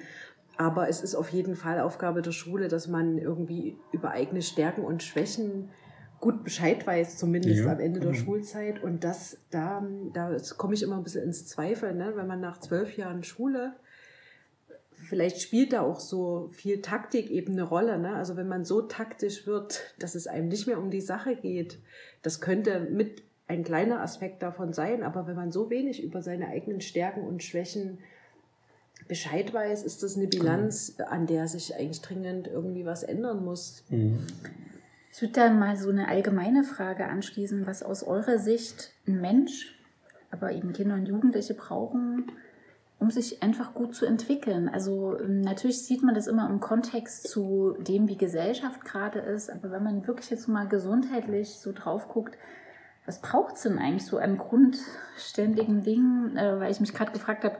Aber es ist auf jeden Fall Aufgabe der Schule, dass man irgendwie über eigene Stärken und Schwächen gut Bescheid weiß, zumindest ja, am Ende der Schulzeit. Und das, da, da komme ich immer ein bisschen ins Zweifel, ne? wenn man nach zwölf Jahren Schule, vielleicht spielt da auch so viel Taktik eben eine Rolle. Ne? Also wenn man so taktisch wird, dass es einem nicht mehr um die Sache geht, das könnte mit ein kleiner Aspekt davon sein, aber wenn man so wenig über seine eigenen Stärken und Schwächen Bescheid weiß, ist das eine Bilanz, an der sich eigentlich dringend irgendwie was ändern muss. Mhm. Ich würde dann mal so eine allgemeine Frage anschließen, was aus eurer Sicht ein Mensch, aber eben Kinder und Jugendliche brauchen, um sich einfach gut zu entwickeln. Also ähm, natürlich sieht man das immer im Kontext zu dem, wie Gesellschaft gerade ist, aber wenn man wirklich jetzt mal gesundheitlich so drauf guckt, was braucht es denn eigentlich so an grundständigen Dingen? Äh, weil ich mich gerade gefragt habe,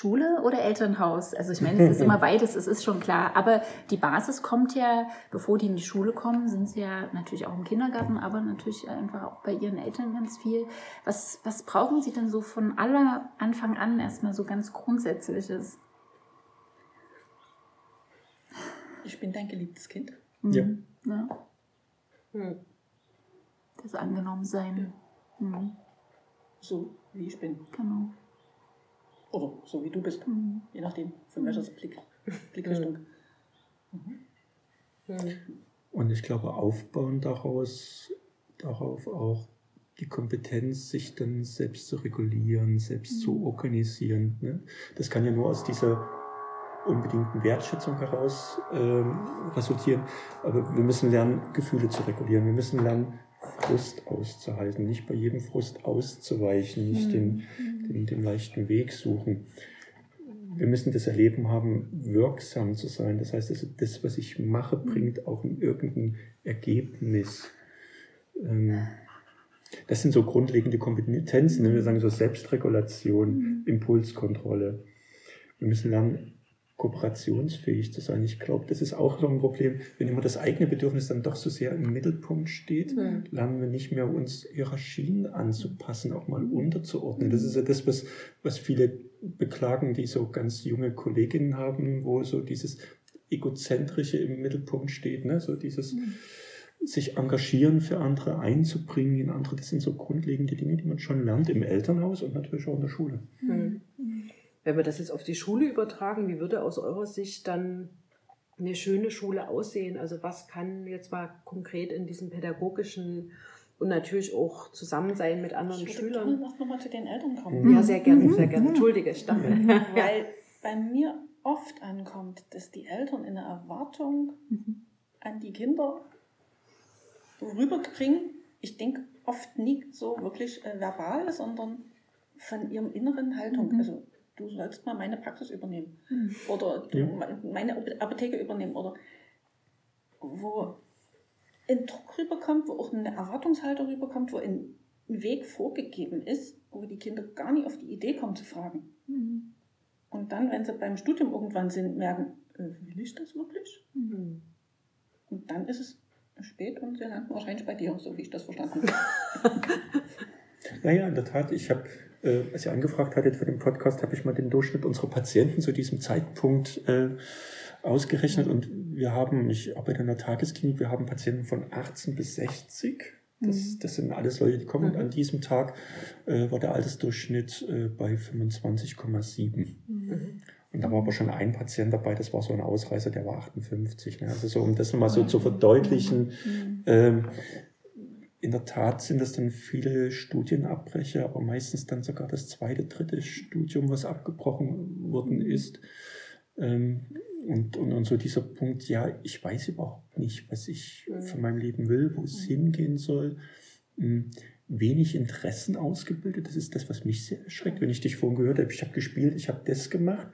Schule oder Elternhaus? Also ich meine, es ist immer beides, es ist schon klar. Aber die Basis kommt ja, bevor die in die Schule kommen, sind sie ja natürlich auch im Kindergarten, aber natürlich einfach auch bei ihren Eltern ganz viel. Was, was brauchen sie denn so von aller Anfang an erstmal so ganz Grundsätzliches? Ich bin dein geliebtes Kind. Mhm. Ja. ja. Hm das Angenommensein. Mhm. So wie ich bin. Genau. Oder so wie du bist. Mhm. Je nachdem, von welcher Blick, Blickrichtung. Mhm. Und ich glaube, aufbauen daraus, darauf auch die Kompetenz, sich dann selbst zu regulieren, selbst mhm. zu organisieren. Ne? Das kann ja nur aus dieser unbedingten Wertschätzung heraus ähm, resultieren. Aber wir müssen lernen, Gefühle zu regulieren. Wir müssen lernen, Frust auszuhalten, nicht bei jedem Frust auszuweichen, nicht den, mhm. den, den leichten Weg suchen. Wir müssen das Erleben haben, wirksam zu sein. Das heißt, also das, was ich mache, mhm. bringt auch irgendein Ergebnis. Ähm, das sind so grundlegende Kompetenzen. Ne? Wir sagen so Selbstregulation, mhm. Impulskontrolle. Wir müssen lernen, kooperationsfähig zu sein. Ich glaube, das ist auch so ein Problem, wenn immer das eigene Bedürfnis dann doch so sehr im Mittelpunkt steht, mhm. lernen wir nicht mehr uns Hierarchien anzupassen, auch mal unterzuordnen. Das ist ja das, was, was viele beklagen, die so ganz junge Kolleginnen haben, wo so dieses Egozentrische im Mittelpunkt steht, ne? so dieses mhm. sich engagieren für andere, einzubringen in andere. Das sind so grundlegende Dinge, die man schon lernt im Elternhaus und natürlich auch in der Schule. Mhm. Wenn wir das jetzt auf die Schule übertragen, wie würde aus eurer Sicht dann eine schöne Schule aussehen? Also was kann jetzt mal konkret in diesem pädagogischen und natürlich auch zusammen sein mit anderen ich Schülern. Ich noch mal zu den Eltern kommen. Mhm. Ja, sehr gerne, sehr gerne. Mhm. Entschuldige, ich dachte. Weil bei mir oft ankommt, dass die Eltern in der Erwartung mhm. an die Kinder rüberbringen. Ich denke oft nicht so wirklich äh, verbal, sondern von ihrem inneren Haltung. Mhm. Also du sollst mal meine Praxis übernehmen mhm. oder du, ja. meine Apotheke übernehmen oder wo ein Druck rüberkommt, wo auch eine Erwartungshaltung rüberkommt, wo ein Weg vorgegeben ist, wo die Kinder gar nicht auf die Idee kommen zu fragen. Mhm. Und dann, wenn sie beim Studium irgendwann sind, merken, äh, will ich das wirklich? Mhm. Und dann ist es spät und sie landen wahrscheinlich bei dir, so wie ich das verstanden habe. naja, in der Tat, ich habe, äh, als ihr angefragt hattet für den Podcast, habe ich mal den Durchschnitt unserer Patienten zu diesem Zeitpunkt äh, ausgerechnet und wir haben, ich arbeite in der Tagesklinik, wir haben Patienten von 18 bis 60. Das, mhm. das sind alles Leute, die kommen. Und mhm. an diesem Tag äh, war der Altersdurchschnitt äh, bei 25,7. Mhm. Und da war aber schon ein Patient dabei, das war so ein Ausreißer, der war 58. Ne? Also so, um das nochmal so zu verdeutlichen, ähm, in der Tat sind das dann viele Studienabbrecher, aber meistens dann sogar das zweite, dritte Studium, was abgebrochen worden ist. Ähm, und, und, und so dieser Punkt, ja, ich weiß überhaupt nicht, was ich von meinem Leben will, wo es hingehen soll. Hm, wenig Interessen ausgebildet, das ist das, was mich sehr erschreckt. Wenn ich dich vorhin gehört habe, ich habe gespielt, ich habe das gemacht.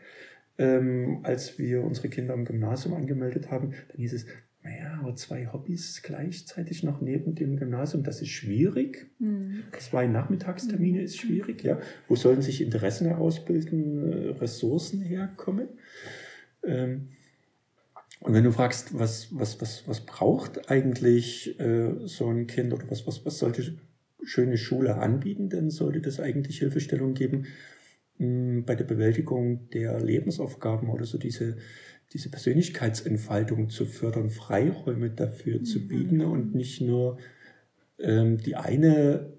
Ähm, als wir unsere Kinder im Gymnasium angemeldet haben, dann hieß es, naja, aber zwei Hobbys gleichzeitig noch neben dem Gymnasium, das ist schwierig. Mhm. Zwei Nachmittagstermine ist schwierig, ja. Wo sollen sich Interessen herausbilden, äh, Ressourcen herkommen? Ähm, und wenn du fragst, was, was, was, was braucht eigentlich äh, so ein Kind oder was, was, was sollte schöne Schule anbieten, dann sollte das eigentlich Hilfestellung geben mh, bei der Bewältigung der Lebensaufgaben oder so diese, diese Persönlichkeitsentfaltung zu fördern, Freiräume dafür mhm. zu bieten und nicht nur ähm, die eine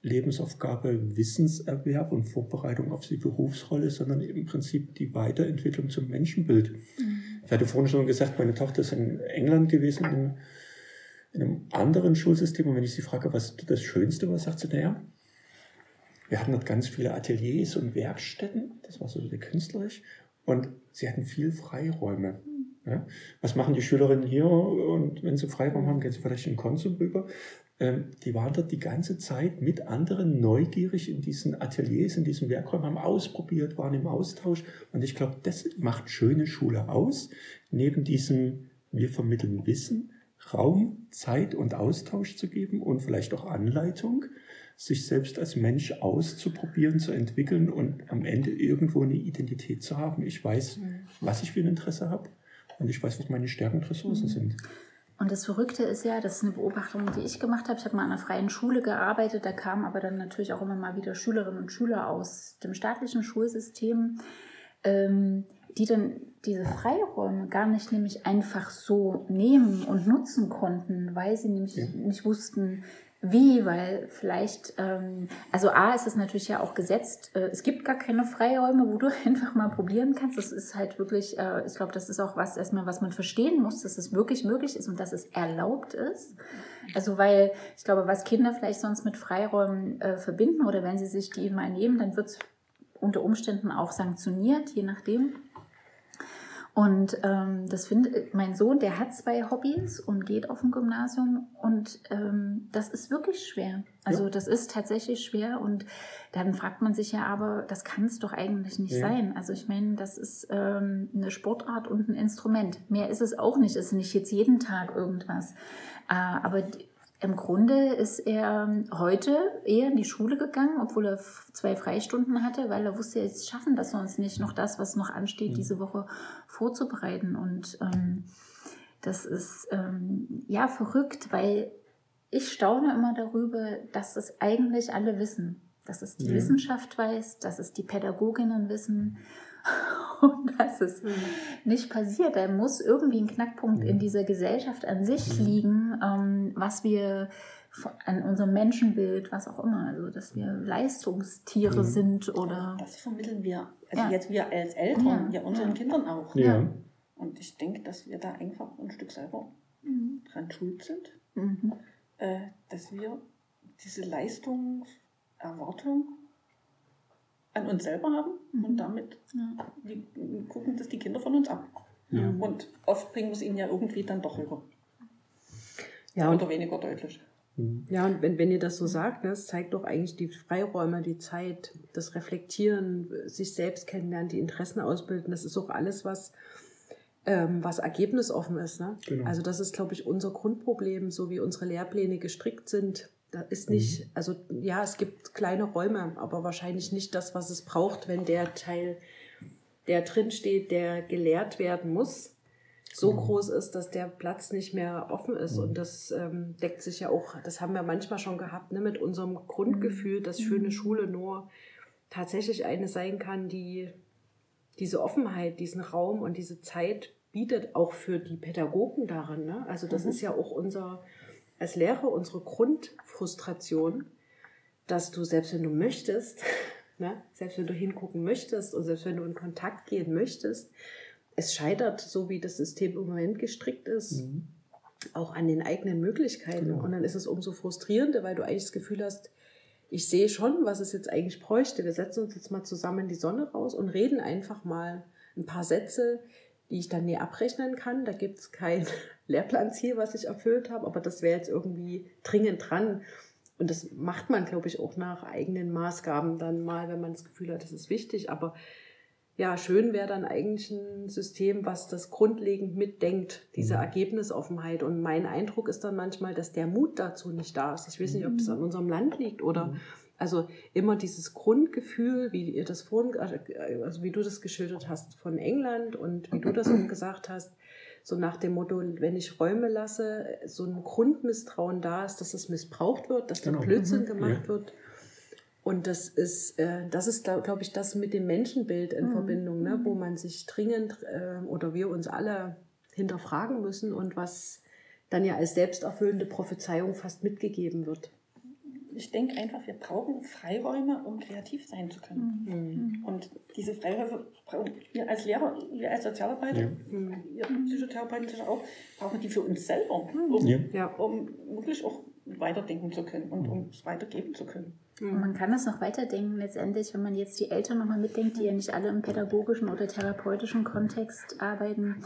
Lebensaufgabe Wissenserwerb und Vorbereitung auf die Berufsrolle, sondern im Prinzip die Weiterentwicklung zum Menschenbild. Mhm. Ich hatte vorhin schon gesagt, meine Tochter ist in England gewesen, in, in einem anderen Schulsystem. Und wenn ich sie frage, was das Schönste war, sagt sie, naja, wir hatten dort ganz viele Ateliers und Werkstätten. Das war so sehr künstlerisch. Und sie hatten viel Freiräume. Ja? Was machen die Schülerinnen hier? Und wenn sie Freiraum haben, gehen sie vielleicht in Konsum rüber. Ähm, die waren dort die ganze Zeit mit anderen neugierig in diesen Ateliers, in diesen Werkräumen, haben ausprobiert, waren im Austausch. Und ich glaube, das macht schöne Schule aus. Neben diesem, wir vermitteln Wissen, Raum, Zeit und Austausch zu geben und vielleicht auch Anleitung, sich selbst als Mensch auszuprobieren, zu entwickeln und am Ende irgendwo eine Identität zu haben. Ich weiß, mhm. was ich für ein Interesse habe und ich weiß, was meine Stärken und Ressourcen mhm. sind. Und das Verrückte ist ja, das ist eine Beobachtung, die ich gemacht habe. Ich habe mal an einer freien Schule gearbeitet. Da kamen aber dann natürlich auch immer mal wieder Schülerinnen und Schüler aus dem staatlichen Schulsystem, ähm, die dann diese Freiräume gar nicht nämlich einfach so nehmen und nutzen konnten, weil sie nämlich ja. nicht wussten, wie, weil vielleicht, ähm, also A ist es natürlich ja auch gesetzt, äh, es gibt gar keine Freiräume, wo du einfach mal probieren kannst. Das ist halt wirklich, äh, ich glaube, das ist auch was erstmal, was man verstehen muss, dass es wirklich möglich ist und dass es erlaubt ist. Also weil ich glaube, was Kinder vielleicht sonst mit Freiräumen äh, verbinden oder wenn sie sich die mal nehmen, dann wird es unter Umständen auch sanktioniert, je nachdem. Und ähm, das finde mein Sohn, der hat zwei Hobbys und geht auf ein Gymnasium und ähm, das ist wirklich schwer. Also ja. das ist tatsächlich schwer und dann fragt man sich ja aber, das kann es doch eigentlich nicht ja. sein. Also ich meine, das ist ähm, eine Sportart und ein Instrument. Mehr ist es auch nicht. Es ist nicht jetzt jeden Tag irgendwas. Äh, aber im Grunde ist er heute eher in die Schule gegangen, obwohl er zwei Freistunden hatte, weil er wusste, jetzt schaffen das sonst nicht, noch das, was noch ansteht, mhm. diese Woche vorzubereiten. Und ähm, das ist ähm, ja verrückt, weil ich staune immer darüber, dass es eigentlich alle wissen. Dass es die ja. Wissenschaft weiß, dass es die Pädagoginnen wissen und dass es mhm. nicht passiert. Da muss irgendwie ein Knackpunkt mhm. in dieser Gesellschaft an sich mhm. liegen, ähm, was wir an unserem Menschenbild, was auch immer, also dass wir Leistungstiere mhm. sind oder. Das vermitteln wir, also ja. jetzt wir als Eltern, ja, ja unseren ja. Kindern auch. Ja. Und ich denke, dass wir da einfach ein Stück selber mhm. dran schuld sind, mhm. äh, dass wir diese Leistung, Erwartung an uns selber haben mhm. und damit ja. die, gucken das die Kinder von uns ab. Ja. Und oft bringen wir es ihnen ja irgendwie dann doch rüber. Ja, Oder weniger deutlich. Mhm. Ja, und wenn, wenn ihr das so sagt, ne, das zeigt doch eigentlich die Freiräume, die Zeit, das Reflektieren, sich selbst kennenlernen, die Interessen ausbilden, das ist auch alles, was, ähm, was ergebnisoffen ist. Ne? Genau. Also das ist, glaube ich, unser Grundproblem, so wie unsere Lehrpläne gestrickt sind, da ist nicht, mhm. also ja, es gibt kleine Räume, aber wahrscheinlich nicht das, was es braucht, wenn der Teil, der drin steht, der gelehrt werden muss, so mhm. groß ist, dass der Platz nicht mehr offen ist. Mhm. Und das ähm, deckt sich ja auch, das haben wir manchmal schon gehabt, ne, mit unserem Grundgefühl, dass mhm. schöne Schule nur tatsächlich eine sein kann, die diese Offenheit, diesen Raum und diese Zeit bietet, auch für die Pädagogen darin. Ne? Also das mhm. ist ja auch unser, als Lehrer unsere Grundfrustration, dass du, selbst wenn du möchtest, ne, selbst wenn du hingucken möchtest und selbst wenn du in Kontakt gehen möchtest, es scheitert, so wie das System im Moment gestrickt ist, mhm. auch an den eigenen Möglichkeiten. Genau. Und dann ist es umso frustrierender, weil du eigentlich das Gefühl hast, ich sehe schon, was es jetzt eigentlich bräuchte. Wir setzen uns jetzt mal zusammen in die Sonne raus und reden einfach mal ein paar Sätze, die ich dann nie abrechnen kann. Da gibt es kein Lehrplanziel, was ich erfüllt habe, aber das wäre jetzt irgendwie dringend dran. Und das macht man, glaube ich, auch nach eigenen Maßgaben dann mal, wenn man das Gefühl hat, das ist wichtig. Aber ja, schön wäre dann eigentlich ein System, was das grundlegend mitdenkt, diese mhm. Ergebnisoffenheit. Und mein Eindruck ist dann manchmal, dass der Mut dazu nicht da ist. Ich weiß nicht, ob das an mhm. unserem Land liegt oder mhm. Also immer dieses Grundgefühl, wie ihr das vorhin, also wie du das geschildert hast von England und wie du das auch gesagt hast, so nach dem Motto, wenn ich Räume lasse, so ein Grundmisstrauen da ist, dass es missbraucht wird, dass genau. da Blödsinn gemacht ja. wird. Und das ist, äh, das ist, glaube ich, das mit dem Menschenbild in mhm. Verbindung, ne, wo man sich dringend äh, oder wir uns alle hinterfragen müssen und was dann ja als selbsterfüllende Prophezeiung fast mitgegeben wird. Ich denke einfach, wir brauchen Freiräume, um kreativ sein zu können. Mhm. mhm. Und diese Freiräume brauchen wir als Lehrer, wir als Sozialarbeiter, ja. wir Psychotherapeuten sicher auch, brauchen die für uns selber, um, ja. um wirklich auch weiterdenken zu können und um es weitergeben zu können. Und man kann das noch weiterdenken letztendlich, wenn man jetzt die Eltern nochmal mitdenkt, die ja nicht alle im pädagogischen oder therapeutischen Kontext arbeiten.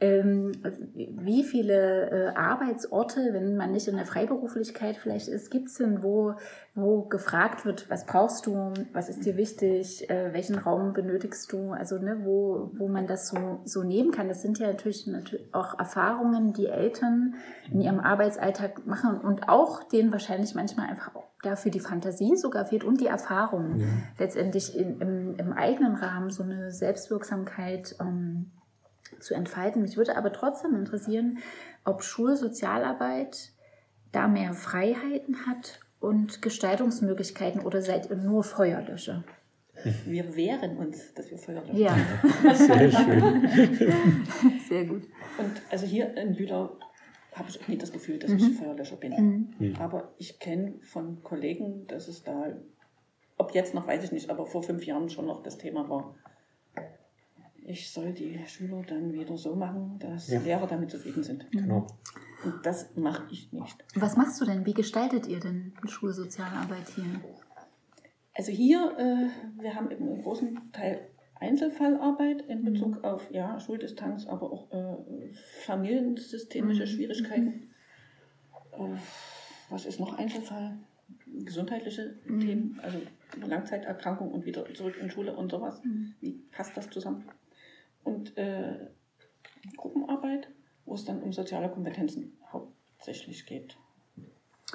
Ähm, wie viele äh, Arbeitsorte, wenn man nicht in der Freiberuflichkeit vielleicht ist, gibt es denn, wo, wo gefragt wird, was brauchst du, was ist dir wichtig, äh, welchen Raum benötigst du, also ne, wo, wo man das so, so nehmen kann. Das sind ja natürlich, natürlich auch Erfahrungen, die Eltern in ihrem Arbeitsalltag machen und auch denen wahrscheinlich manchmal einfach dafür die Fantasie sogar fehlt und die Erfahrung, ja. letztendlich in, im, im, eigenen Rahmen so eine Selbstwirksamkeit ähm, zu entfalten. Mich würde aber trotzdem interessieren, ob Schulsozialarbeit da mehr Freiheiten hat und Gestaltungsmöglichkeiten oder seid ihr nur Feuerlöscher? Wir wehren uns, dass wir Feuerlöscher Ja, sehr schön. Sehr gut. Und also hier in Lüder habe ich auch nicht das Gefühl, dass mhm. ich Feuerlöscher bin. Mhm. Aber ich kenne von Kollegen, dass es da, ob jetzt noch, weiß ich nicht, aber vor fünf Jahren schon noch das Thema war. Ich soll die Schüler dann wieder so machen, dass ja. Lehrer damit zufrieden sind. Genau. Und das mache ich nicht. Was machst du denn? Wie gestaltet ihr denn Schulsozialarbeit hier? Also hier, äh, wir haben im großen Teil Einzelfallarbeit in Bezug mhm. auf ja, Schuldistanz, aber auch äh, familiensystemische mhm. Schwierigkeiten. Äh, was ist noch Einzelfall? Gesundheitliche mhm. Themen, also Langzeiterkrankung und wieder zurück in Schule und sowas. Mhm. Wie passt das zusammen? Und äh, Gruppenarbeit, wo es dann um soziale Kompetenzen hauptsächlich geht.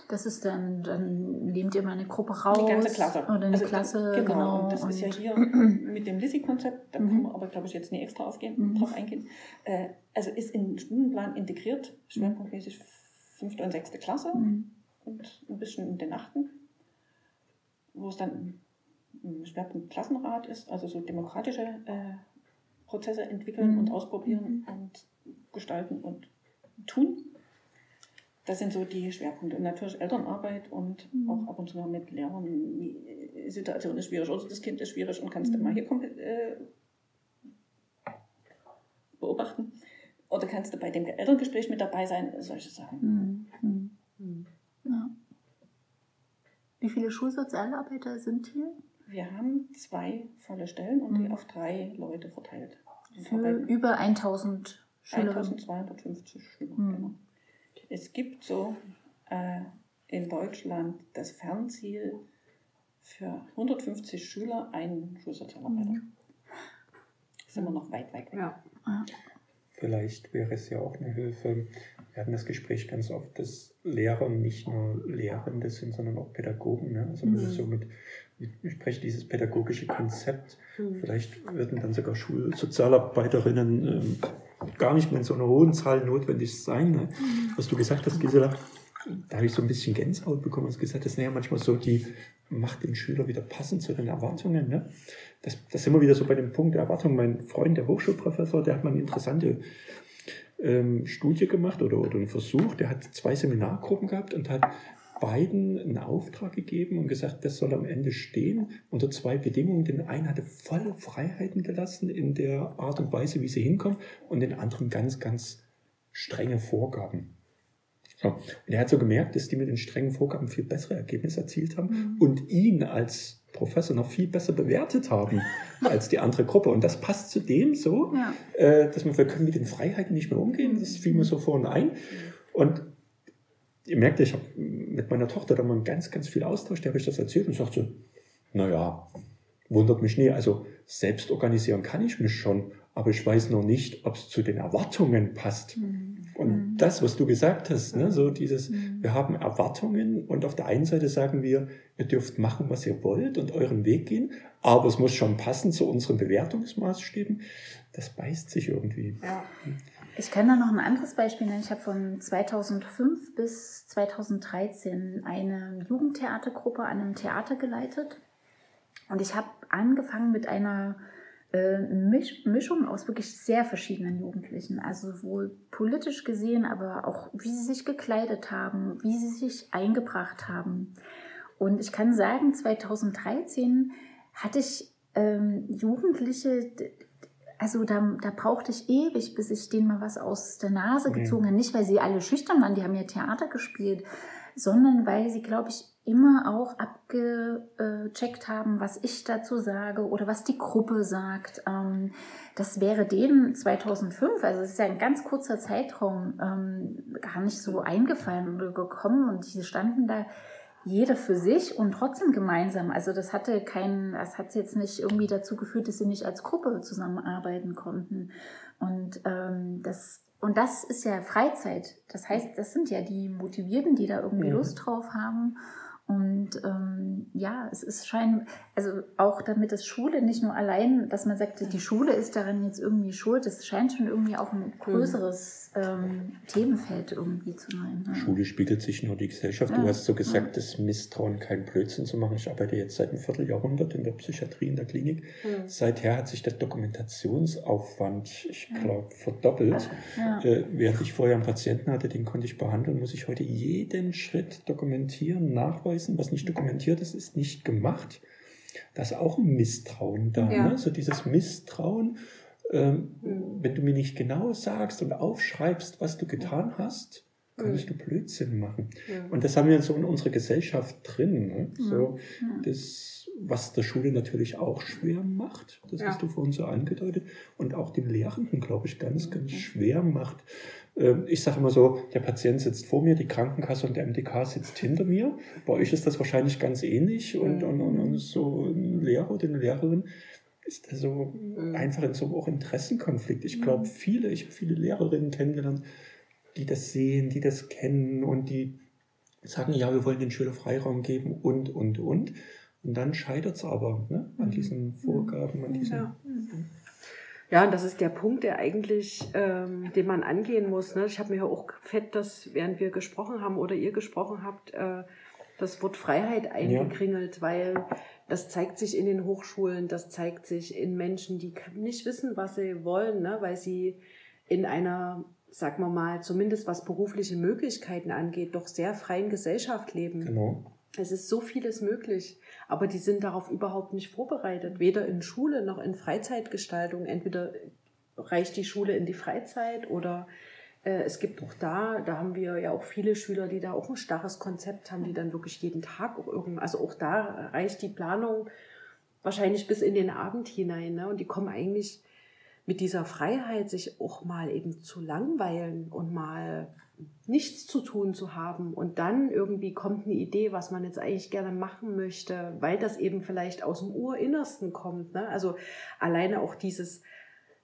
Das ist dann, dann nehmt ihr mal eine Gruppe raus. Eine ganze Klasse. Oder eine also Klasse, das, genau. genau. Und das und ist ja hier mit dem Lissy-Konzept, da mhm. können wir aber, glaube ich, jetzt nicht extra aufgehen, mhm. drauf eingehen. Äh, also ist in den Stundenplan integriert, schwerpunktmäßig fünfte und sechste Klasse mhm. und ein bisschen in den achten, wo es dann ein Schwerpunkt Klassenrat ist, also so demokratische äh, Prozesse entwickeln mhm. und ausprobieren mhm. und gestalten und tun. Das sind so die Schwerpunkte. Und natürlich Elternarbeit und mhm. auch ab und zu mal mit Lehrern. Die Situation ist schwierig oder das Kind ist schwierig und kannst mhm. du mal hier äh, beobachten. Oder kannst du bei dem Elterngespräch mit dabei sein, solche Sachen. Mhm. mhm. Ja. Wie viele Schulsozialarbeiter sind hier? Wir haben zwei volle Stellen und die mhm. auf drei Leute verteilt. Für über 1000 Schüler. 1250 Schüler, mhm. genau. Es gibt so äh, in Deutschland das Fernziel für 150 Schüler einen Schulsozialarbeiter. Mhm. Sind wir noch weit, weit weg. Ja. Vielleicht wäre es ja auch eine Hilfe. Wir hatten das Gespräch ganz oft, dass Lehrer nicht nur Lehrende sind, sondern auch Pädagogen. Ne? Also mhm. so mit, ich spreche dieses pädagogische Konzept. Mhm. Vielleicht würden dann sogar Schulsozialarbeiterinnen ähm, gar nicht mehr in so einer hohen Zahl notwendig sein. Ne? Was du gesagt hast, Gisela, da habe ich so ein bisschen Gänsehaut bekommen, was gesagt hast, naja, manchmal so die macht den Schüler wieder passend zu den Erwartungen. Ne? Das, das sind wir wieder so bei dem Punkt der Erwartungen. Mein Freund, der Hochschulprofessor, der hat mal eine interessante ähm, Studie gemacht oder, oder einen Versuch. Der hat zwei Seminargruppen gehabt und hat beiden einen Auftrag gegeben und gesagt, das soll am Ende stehen unter zwei Bedingungen. Den einen hatte volle Freiheiten gelassen in der Art und Weise, wie sie hinkommen und den anderen ganz, ganz strenge Vorgaben. So. Und er hat so gemerkt, dass die mit den strengen Vorgaben viel bessere Ergebnisse erzielt haben mhm. und ihn als Professor noch viel besser bewertet haben als die andere Gruppe. Und das passt zu dem so, ja. äh, dass wir, wir können mit den Freiheiten nicht mehr umgehen. Das fiel mir so vorne ein. Und ihr merkt, ich habe mit meiner Tochter da mal ganz, ganz viel Austausch, der habe ich das erzählt und sagte so, naja, wundert mich nie. Also selbst organisieren kann ich mich schon, aber ich weiß noch nicht, ob es zu den Erwartungen passt. Mhm. Und mhm. das, was du gesagt hast, ne, so dieses, mhm. wir haben Erwartungen und auf der einen Seite sagen wir, ihr dürft machen, was ihr wollt und euren Weg gehen, aber es muss schon passen zu unseren Bewertungsmaßstäben. Das beißt sich irgendwie. Ja. Ich kann da noch ein anderes Beispiel nennen. Ich habe von 2005 bis 2013 eine Jugendtheatergruppe an einem Theater geleitet. Und ich habe angefangen mit einer äh, Misch Mischung aus wirklich sehr verschiedenen Jugendlichen. Also sowohl politisch gesehen, aber auch wie sie sich gekleidet haben, wie sie sich eingebracht haben. Und ich kann sagen, 2013 hatte ich ähm, Jugendliche, also da, da brauchte ich ewig, bis ich denen mal was aus der Nase gezogen habe. Nicht, weil sie alle schüchtern waren, die haben ja Theater gespielt, sondern weil sie, glaube ich, immer auch abgecheckt haben, was ich dazu sage oder was die Gruppe sagt. Ähm, das wäre denen 2005, also es ist ja ein ganz kurzer Zeitraum, ähm, gar nicht so eingefallen oder gekommen und die standen da jeder für sich und trotzdem gemeinsam. Also das hatte keinen, das hat jetzt nicht irgendwie dazu geführt, dass sie nicht als Gruppe zusammenarbeiten konnten. Und ähm, das und das ist ja Freizeit. Das heißt, das sind ja die Motivierten, die da irgendwie mhm. Lust drauf haben. Und ähm, ja, es ist schein, also auch damit das Schule nicht nur allein, dass man sagt, die Schule ist daran jetzt irgendwie schuld, es scheint schon irgendwie auch ein größeres ähm, Themenfeld irgendwie zu sein. Ne? Schule spiegelt sich nur die Gesellschaft. Ja. Du hast so gesagt, ja. das Misstrauen, kein Blödsinn zu machen. Ich arbeite jetzt seit einem Vierteljahrhundert in der Psychiatrie in der Klinik. Mhm. Seither hat sich der Dokumentationsaufwand, ich glaube, verdoppelt. Ja. Äh, während ich vorher einen Patienten hatte, den konnte ich behandeln, muss ich heute jeden Schritt dokumentieren, nachweisen nachweisen, was nicht dokumentiert ist, ist nicht gemacht. Da ist auch ein Misstrauen da. Ja. Ne? So dieses Misstrauen, ähm, mhm. wenn du mir nicht genau sagst und aufschreibst, was du getan hast, kannst mhm. du Blödsinn machen. Ja. Und das haben wir so in unserer Gesellschaft drin. Ne? So, das, was der Schule natürlich auch schwer macht, das ja. hast du vorhin so angedeutet, und auch den Lehrenden, glaube ich, ganz, ganz schwer macht. Ähm, ich sage immer so, der Patient sitzt vor mir, die Krankenkasse und der MDK sitzt hinter mir. Bei euch ist das wahrscheinlich ganz ähnlich und, und, und, und so ein Lehrer oder eine Lehrerin ist da so einfach in so einem auch Interessenkonflikt. Ich glaube, viele, ich habe viele Lehrerinnen kennengelernt, die das sehen, die das kennen und die sagen, ja, wir wollen den Schüler Freiraum geben und, und, und. Und dann scheitert es aber ne, an diesen Vorgaben, an diesen. Ja. Ja, und das ist der Punkt, der eigentlich, ähm, den man angehen muss. Ne? Ich habe mir ja auch fett, dass während wir gesprochen haben oder ihr gesprochen habt, äh, das Wort Freiheit eingekringelt, ja. weil das zeigt sich in den Hochschulen, das zeigt sich in Menschen, die nicht wissen, was sie wollen, ne? weil sie in einer, sagen wir mal, zumindest was berufliche Möglichkeiten angeht, doch sehr freien Gesellschaft leben. Genau. Es ist so vieles möglich, aber die sind darauf überhaupt nicht vorbereitet, weder in Schule noch in Freizeitgestaltung. Entweder reicht die Schule in die Freizeit oder äh, es gibt auch da, da haben wir ja auch viele Schüler, die da auch ein starres Konzept haben, die dann wirklich jeden Tag auch irgend, also auch da reicht die Planung wahrscheinlich bis in den Abend hinein. Ne? Und die kommen eigentlich mit dieser Freiheit, sich auch mal eben zu langweilen und mal nichts zu tun zu haben und dann irgendwie kommt eine Idee, was man jetzt eigentlich gerne machen möchte, weil das eben vielleicht aus dem Urinnersten kommt. Ne? Also alleine auch dieses,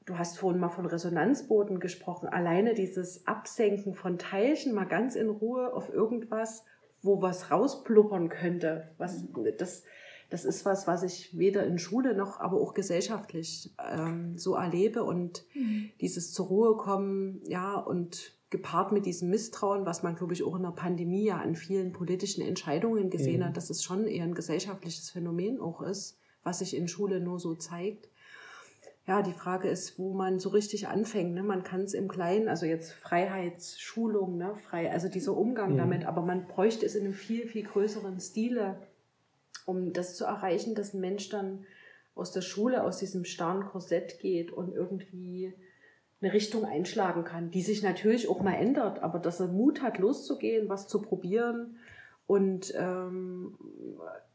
du hast vorhin mal von Resonanzboden gesprochen, alleine dieses Absenken von Teilchen mal ganz in Ruhe auf irgendwas, wo was rauspluppern könnte, was das das ist was, was ich weder in Schule noch, aber auch gesellschaftlich ähm, so erlebe und mhm. dieses zur Ruhe kommen, ja, und gepaart mit diesem Misstrauen, was man, glaube ich, auch in der Pandemie ja an vielen politischen Entscheidungen gesehen mhm. hat, dass es schon eher ein gesellschaftliches Phänomen auch ist, was sich in Schule nur so zeigt. Ja, die Frage ist, wo man so richtig anfängt. Ne? Man kann es im Kleinen, also jetzt Freiheitsschulung, ne? Frei, also dieser Umgang mhm. damit, aber man bräuchte es in einem viel, viel größeren Stile, um das zu erreichen, dass ein Mensch dann aus der Schule, aus diesem starren Korsett geht und irgendwie eine Richtung einschlagen kann, die sich natürlich auch mal ändert, aber dass er Mut hat, loszugehen, was zu probieren und, ähm,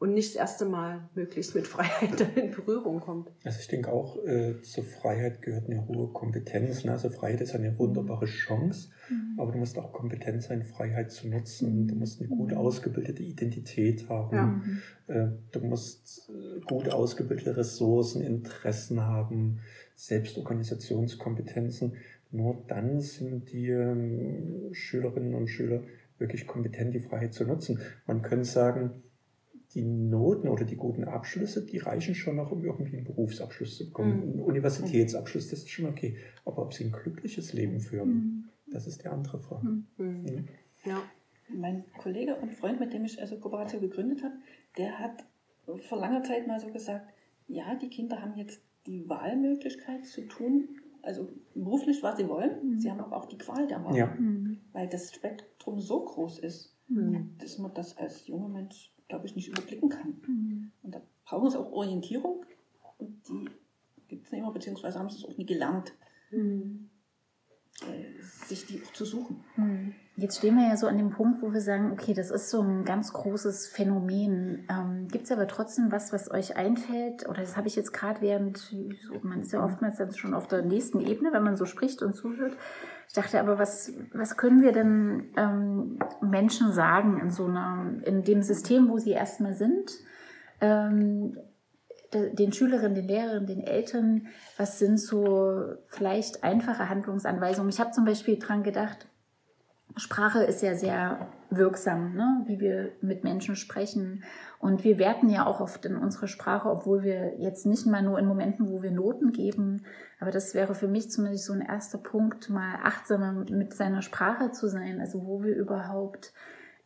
und nicht das erste Mal möglichst mit Freiheit in Berührung kommt. Also ich denke auch, äh, zur Freiheit gehört eine hohe Kompetenz. Ne? Also Freiheit ist eine wunderbare Chance, mhm. aber du musst auch kompetent sein, Freiheit zu nutzen. Mhm. Du musst eine gut ausgebildete Identität haben. Ja. Äh, du musst äh, gut ausgebildete Ressourcen, Interessen haben, Selbstorganisationskompetenzen. Nur dann sind die ähm, Schülerinnen und Schüler wirklich kompetent, die Freiheit zu nutzen. Man könnte sagen, die Noten oder die guten Abschlüsse, die reichen schon noch, um irgendwie einen Berufsabschluss zu bekommen. Mhm. Einen Universitätsabschluss, das ist schon okay. Aber ob sie ein glückliches Leben führen, mhm. das ist die andere Frage. Mhm. mhm. Ja. Mein Kollege und Freund, mit dem ich also Kooperation gegründet habe, der hat vor langer Zeit mal so gesagt, ja, die Kinder haben jetzt die Wahlmöglichkeit zu tun, also beruflich, was sie wollen. Mhm. Sie haben aber auch die Qual der Wahl. Ja. Mhm. Weil das Spektrum so groß ist, mhm. dass man das als junger Mensch, glaube ich, nicht überblicken kann. Mhm. Und da brauchen sie auch Orientierung. Und die gibt es nicht immer, beziehungsweise haben sie es auch nie gelernt, mhm. Sich die auch zu suchen. Mhm. Jetzt stehen wir ja so an dem Punkt, wo wir sagen, okay, das ist so ein ganz großes Phänomen. Ähm, Gibt es aber trotzdem was, was euch einfällt? Oder das habe ich jetzt gerade während, man ist ja oftmals dann schon auf der nächsten Ebene, wenn man so spricht und zuhört. Ich dachte aber, was, was können wir denn ähm, Menschen sagen in so einer, in dem System, wo sie erstmal sind? Ähm, den Schülerinnen, den Lehrerinnen, den Eltern, was sind so vielleicht einfache Handlungsanweisungen? Ich habe zum Beispiel dran gedacht, Sprache ist ja sehr wirksam, ne? wie wir mit Menschen sprechen. Und wir werten ja auch oft in unsere Sprache, obwohl wir jetzt nicht mal nur in Momenten, wo wir Noten geben. Aber das wäre für mich zumindest so ein erster Punkt, mal achtsamer mit seiner Sprache zu sein. Also wo wir überhaupt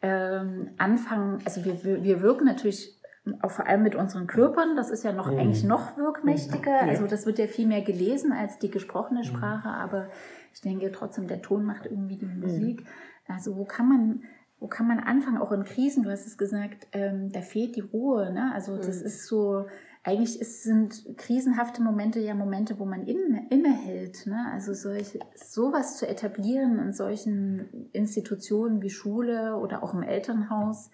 ähm, anfangen. Also wir, wir wirken natürlich auch vor allem mit unseren Körpern. Das ist ja noch mhm. eigentlich noch wirkmächtiger. Ja. Also das wird ja viel mehr gelesen als die gesprochene mhm. Sprache. Mhm. Aber ich denke trotzdem, der Ton macht irgendwie die mhm. Musik. Mhm. Also wo kann man, wo kann man anfangen? Auch in Krisen, du hast es gesagt, ähm, da fehlt die Ruhe. Ne? Also das mhm. ist so, eigentlich ist, sind krisenhafte Momente ja Momente, wo man inne, innehält. Ne? Also solch, sowas zu etablieren in solchen Institutionen wie Schule oder auch im Elternhaus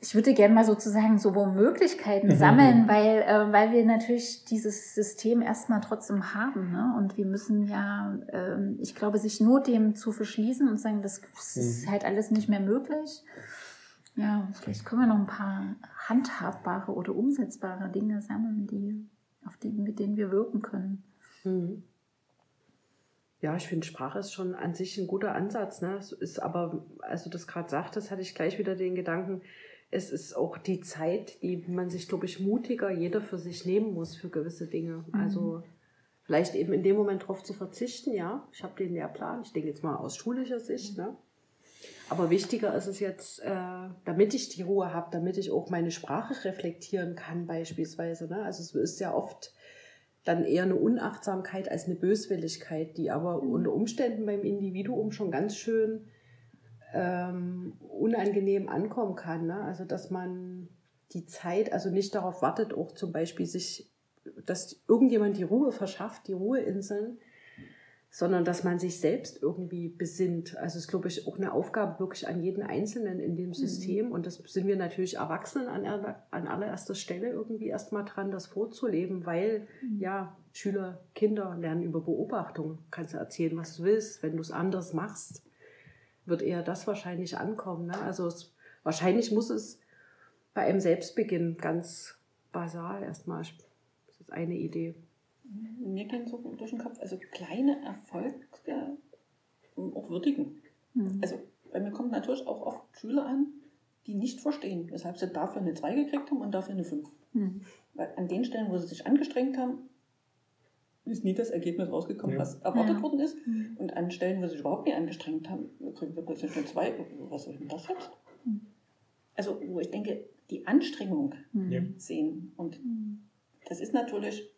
ich würde gerne mal sozusagen so Möglichkeiten mhm. sammeln, weil, äh, weil wir natürlich dieses System erstmal trotzdem haben. Ne? Und wir müssen ja, äh, ich glaube, sich nur dem zu verschließen und sagen, das ist mhm. halt alles nicht mehr möglich. Ja, vielleicht können wir noch ein paar handhabbare oder umsetzbare Dinge sammeln, die, auf die, mit denen wir wirken können. Mhm. Ja, ich finde, Sprache ist schon an sich ein guter Ansatz. Ne? Es ist aber, als du das gerade sagtest, hatte ich gleich wieder den Gedanken, es ist auch die Zeit, die man sich, glaube ich, mutiger jeder für sich nehmen muss für gewisse Dinge. Mhm. Also vielleicht eben in dem Moment darauf zu verzichten, ja, ich habe den Lehrplan, ich denke jetzt mal aus schulischer Sicht, mhm. ne? Aber wichtiger ist es jetzt, äh, damit ich die Ruhe habe, damit ich auch meine Sprache reflektieren kann beispielsweise. Ne? Also es ist ja oft dann eher eine Unachtsamkeit als eine Böswilligkeit, die aber mhm. unter Umständen beim Individuum schon ganz schön ähm, unangenehm ankommen kann. Ne? Also dass man die Zeit, also nicht darauf wartet, auch zum Beispiel sich, dass irgendjemand die Ruhe verschafft, die Ruheinseln, sondern dass man sich selbst irgendwie besinnt. Also es ist, glaube ich, auch eine Aufgabe wirklich an jeden Einzelnen in dem System. Mhm. Und das sind wir natürlich Erwachsenen an, an allererster Stelle irgendwie erstmal dran, das vorzuleben, weil mhm. ja, Schüler, Kinder lernen über Beobachtung. Kannst du erzählen, was du willst, wenn du es anders machst wird eher das wahrscheinlich ankommen. Ne? Also es, wahrscheinlich muss es bei einem selbst beginnen, ganz basal erstmal. Das ist eine Idee. Mir gehen so durch den Kopf, also kleine Erfolge auch würdigen. Mhm. Also bei mir kommen natürlich auch oft Schüler an, die nicht verstehen, weshalb sie dafür eine 2 gekriegt haben und dafür eine 5. Mhm. Weil an den Stellen, wo sie sich angestrengt haben, ist nie das Ergebnis rausgekommen, ja. was erwartet ja. worden ist. Mhm. Und an Stellen, wo sie sich überhaupt nicht angestrengt haben, kriegen wir plötzlich eine 2. Was ist denn das jetzt? Mhm. Also, wo ich denke, die Anstrengung mhm. sehen. Und mhm. das ist natürlich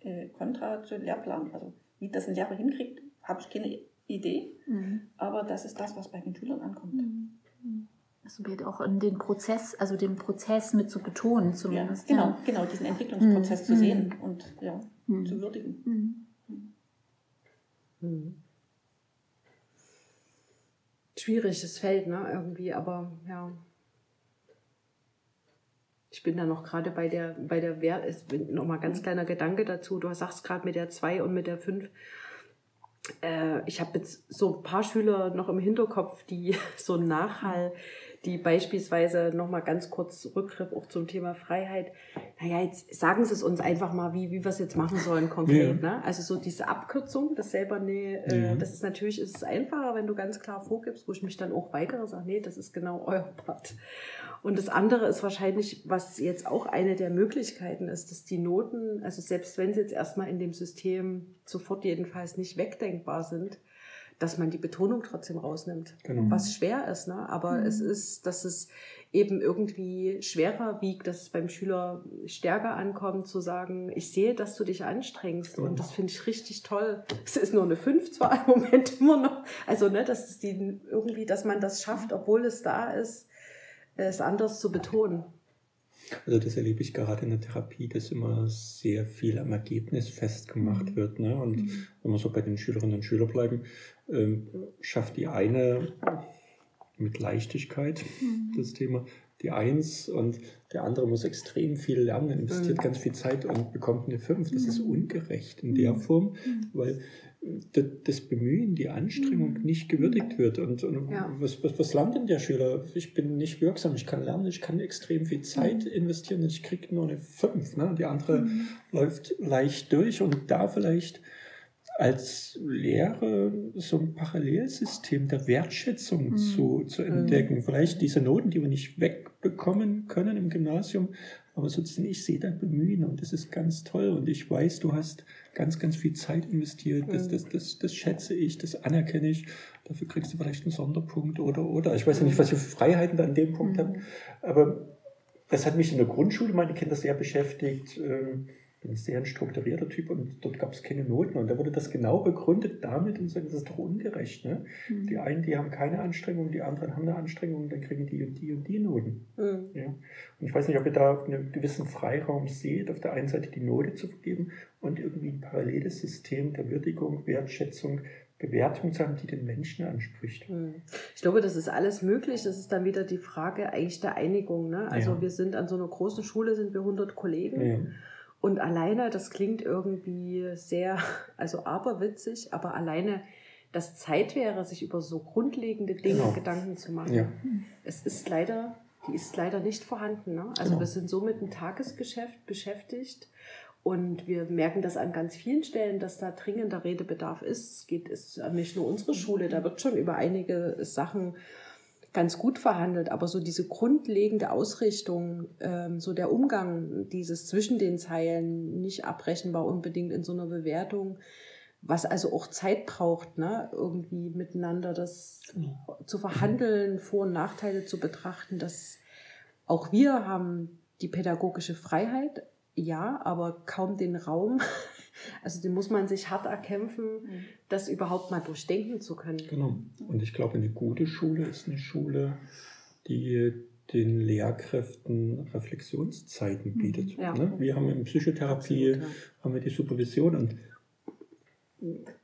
äh, kontra zu Lehrplan. Also, wie das ein Lehrer hinkriegt, habe ich keine Idee. Mhm. Aber das ist das, was bei den Schülern ankommt. Also wird auch in den Prozess, also den Prozess mit zu betonen zumindest. Ja, genau, ja. genau, diesen Entwicklungsprozess mhm. zu sehen und ja, mhm. zu würdigen. Mhm. mhm. Schwieriges Feld, ne, irgendwie, aber ja. Ich bin da noch gerade bei der, bei der Wert, nochmal ganz mhm. kleiner Gedanke dazu. Du sagst gerade mit der 2 und mit der 5 äh, ich habe jetzt so ein paar Schüler noch im Hinterkopf, die so einen Nachhall die beispielsweise nochmal ganz kurz Rückgriff auch zum Thema Freiheit. Naja, jetzt sagen Sie es uns einfach mal, wie, wie wir es jetzt machen sollen konkret. Ja. Ne? Also so diese Abkürzung, das selber, nee, äh, ja. das ist natürlich ist es einfacher, wenn du ganz klar vorgibst, wo ich mich dann auch weigere, sage, nee, das ist genau euer Part. Und das andere ist wahrscheinlich, was jetzt auch eine der Möglichkeiten ist, dass die Noten, also selbst wenn sie jetzt erstmal in dem System sofort jedenfalls nicht wegdenkbar sind, dass man die Betonung trotzdem rausnimmt. Genau. Was schwer ist, ne? aber mhm. es ist, dass es eben irgendwie schwerer wiegt, dass es beim Schüler stärker ankommt, zu sagen, ich sehe, dass du dich anstrengst genau. und das finde ich richtig toll. Es ist nur eine 5 zwar im Moment immer noch, also ne, dass es die irgendwie, dass man das schafft, obwohl es da ist, es anders zu betonen. Also das erlebe ich gerade in der Therapie, dass immer sehr viel am Ergebnis festgemacht mhm. wird. Ne? Und mhm. wenn wir so bei den Schülerinnen und Schülern bleiben, ähm, schafft die eine mit Leichtigkeit mhm. das Thema die Eins und der andere muss extrem viel lernen, investiert mhm. ganz viel Zeit und bekommt eine Fünf. Das ist mhm. ungerecht in der mhm. Form, weil das Bemühen, die Anstrengung mhm. nicht gewürdigt wird. Und, und ja. was, was, was lernt denn der Schüler? Ich bin nicht wirksam, ich kann lernen, ich kann extrem viel Zeit mhm. investieren und ich kriege nur eine 5. Ne? Die andere mhm. läuft leicht durch und da vielleicht als Lehre so ein Parallelsystem der Wertschätzung mhm. zu, zu entdecken. Mhm. Vielleicht diese Noten, die wir nicht wegbekommen können im Gymnasium, aber sozusagen, ich sehe dein Bemühen und das ist ganz toll und ich weiß, du hast ganz, ganz viel Zeit investiert. Das, das, das, das schätze ich, das anerkenne ich. Dafür kriegst du vielleicht einen Sonderpunkt oder, oder. Ich weiß ja nicht, was für Freiheiten da an dem Punkt mhm. haben, aber das hat mich in der Grundschule meine Kinder sehr beschäftigt. Ähm, bin ein sehr ein strukturierter Typ und dort gab es keine Noten. Und da wurde das genau begründet damit und sagen, das ist doch ungerecht. Ne? Mhm. Die einen, die haben keine Anstrengung, die anderen haben eine Anstrengung und dann kriegen die und die und die Noten. Mhm. Ja? Und ich weiß nicht, ob ihr da einen gewissen Freiraum seht, auf der einen Seite die Note zu vergeben und irgendwie ein paralleles System der Würdigung, Wertschätzung, Bewertung zu haben, die den Menschen anspricht. Mhm. Ich glaube, das ist alles möglich. Das ist dann wieder die Frage eigentlich der Einigung. Ne? Also ja. wir sind an so einer großen Schule, sind wir 100 Kollegen. Ja. Und alleine, das klingt irgendwie sehr, also aberwitzig, aber alleine, dass Zeit wäre, sich über so grundlegende Dinge genau. Gedanken zu machen. Ja. Es ist leider, die ist leider nicht vorhanden. Ne? Also genau. wir sind so mit dem Tagesgeschäft beschäftigt und wir merken das an ganz vielen Stellen, dass da dringender Redebedarf ist. Es geht, ist nicht nur unsere Schule, da wird schon über einige Sachen ganz gut verhandelt, aber so diese grundlegende Ausrichtung, ähm, so der Umgang dieses zwischen den Zeilen, nicht abrechenbar unbedingt in so einer Bewertung, was also auch Zeit braucht, ne, irgendwie miteinander das zu verhandeln, Vor- und Nachteile zu betrachten, dass auch wir haben die pädagogische Freiheit, ja, aber kaum den Raum, also den muss man sich hart erkämpfen, mhm. das überhaupt mal durchdenken zu können. Genau. Und ich glaube, eine gute Schule ist eine Schule, die den Lehrkräften Reflexionszeiten mhm. bietet. Ja. Ne? Wir haben in Psychotherapie Absolut, ja. haben wir die Supervision und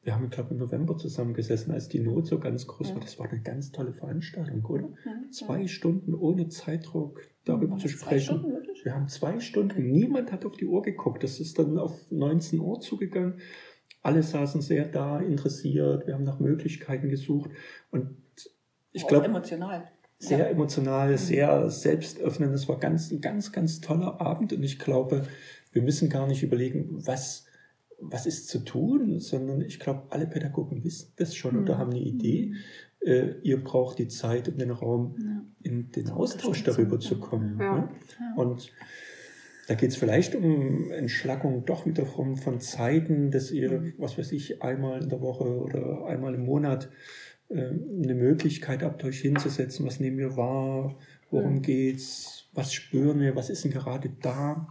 wir haben, glaube im November zusammengesessen, als die Not so ganz groß ja. war. Das war eine ganz tolle Veranstaltung, oder? Zwei Stunden ohne Zeitdruck darüber zu sprechen. Wir haben zwei Stunden, niemand hat auf die Uhr geguckt. Das ist dann auf 19 Uhr zugegangen. Alle saßen sehr da, interessiert. Wir haben nach Möglichkeiten gesucht. Und ich glaube. emotional. Sehr ja. emotional, mhm. sehr selbstöffnend. Das war ganz, ein ganz, ganz toller Abend. Und ich glaube, wir müssen gar nicht überlegen, was was ist zu tun, sondern ich glaube, alle Pädagogen wissen das schon mhm. oder haben eine Idee. Äh, ihr braucht die Zeit und den Raum, ja. In den Austausch darüber zu kommen. Ja. Ne? Ja. Und da geht es vielleicht um Entschlackung doch wieder von, Zeiten, dass ihr, mhm. was weiß ich, einmal in der Woche oder einmal im Monat äh, eine Möglichkeit habt, euch hinzusetzen. Was nehmen wir wahr? Worum mhm. geht's? Was spüren wir? Was ist denn gerade da?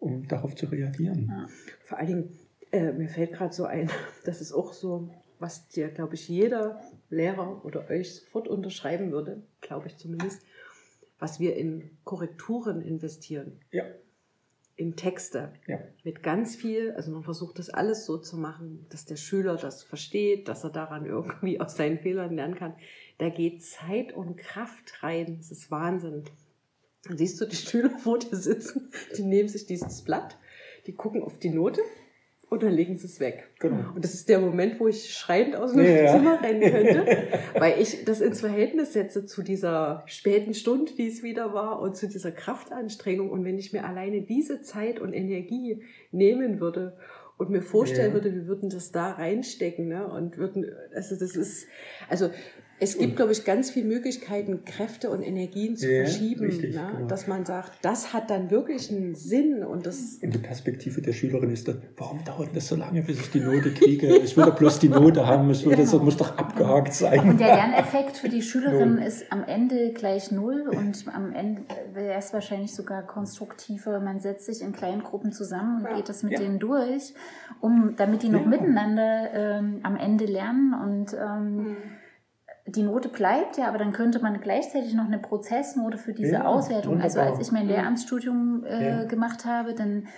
Um darauf zu reagieren. Vor allen Dingen, äh, mir fällt gerade so ein, das ist auch so, was dir, glaube ich, jeder Lehrer oder euch sofort unterschreiben würde, glaube ich zumindest, was wir in Korrekturen investieren. Ja. In Texte. Ja. Mit ganz viel, also man versucht das alles so zu machen, dass der Schüler das versteht, dass er daran irgendwie aus seinen Fehlern lernen kann. Da geht Zeit und Kraft rein. Das ist Wahnsinn. Dann siehst du die Schüler vor dir sitzen, die nehmen sich dieses Blatt, die gucken auf die Note und dann legen sie es weg. Genau. Und das ist der Moment, wo ich schreiend aus dem ja. Zimmer rennen könnte, weil ich das ins Verhältnis setze zu dieser späten Stunde, die es wieder war, und zu dieser Kraftanstrengung. Und wenn ich mir alleine diese Zeit und Energie nehmen würde und mir vorstellen ja. würde, wir würden das da reinstecken, ne, und würden, also das ist, also es gibt, glaube ich, ganz viele Möglichkeiten, Kräfte und Energien zu ja, verschieben, richtig, ne? genau. dass man sagt, das hat dann wirklich einen Sinn und das. Und die Perspektive der Schülerin ist dann, warum dauert das so lange, bis ich die Note kriege? Ich will doch bloß die Note haben, es genau. das muss doch abgehakt sein. Und der Lerneffekt für die Schülerin ist am Ende gleich null und am Ende wäre es wahrscheinlich sogar konstruktiver. Man setzt sich in kleinen Gruppen zusammen und ja. geht das mit ja. denen durch, um damit die noch miteinander ähm, am Ende lernen und ähm, mhm die Note bleibt ja, aber dann könnte man gleichzeitig noch eine Prozessnote für diese ja, Auswertung. Wunderbar. Also als ich mein Lehramtsstudium äh, ja. gemacht habe, dann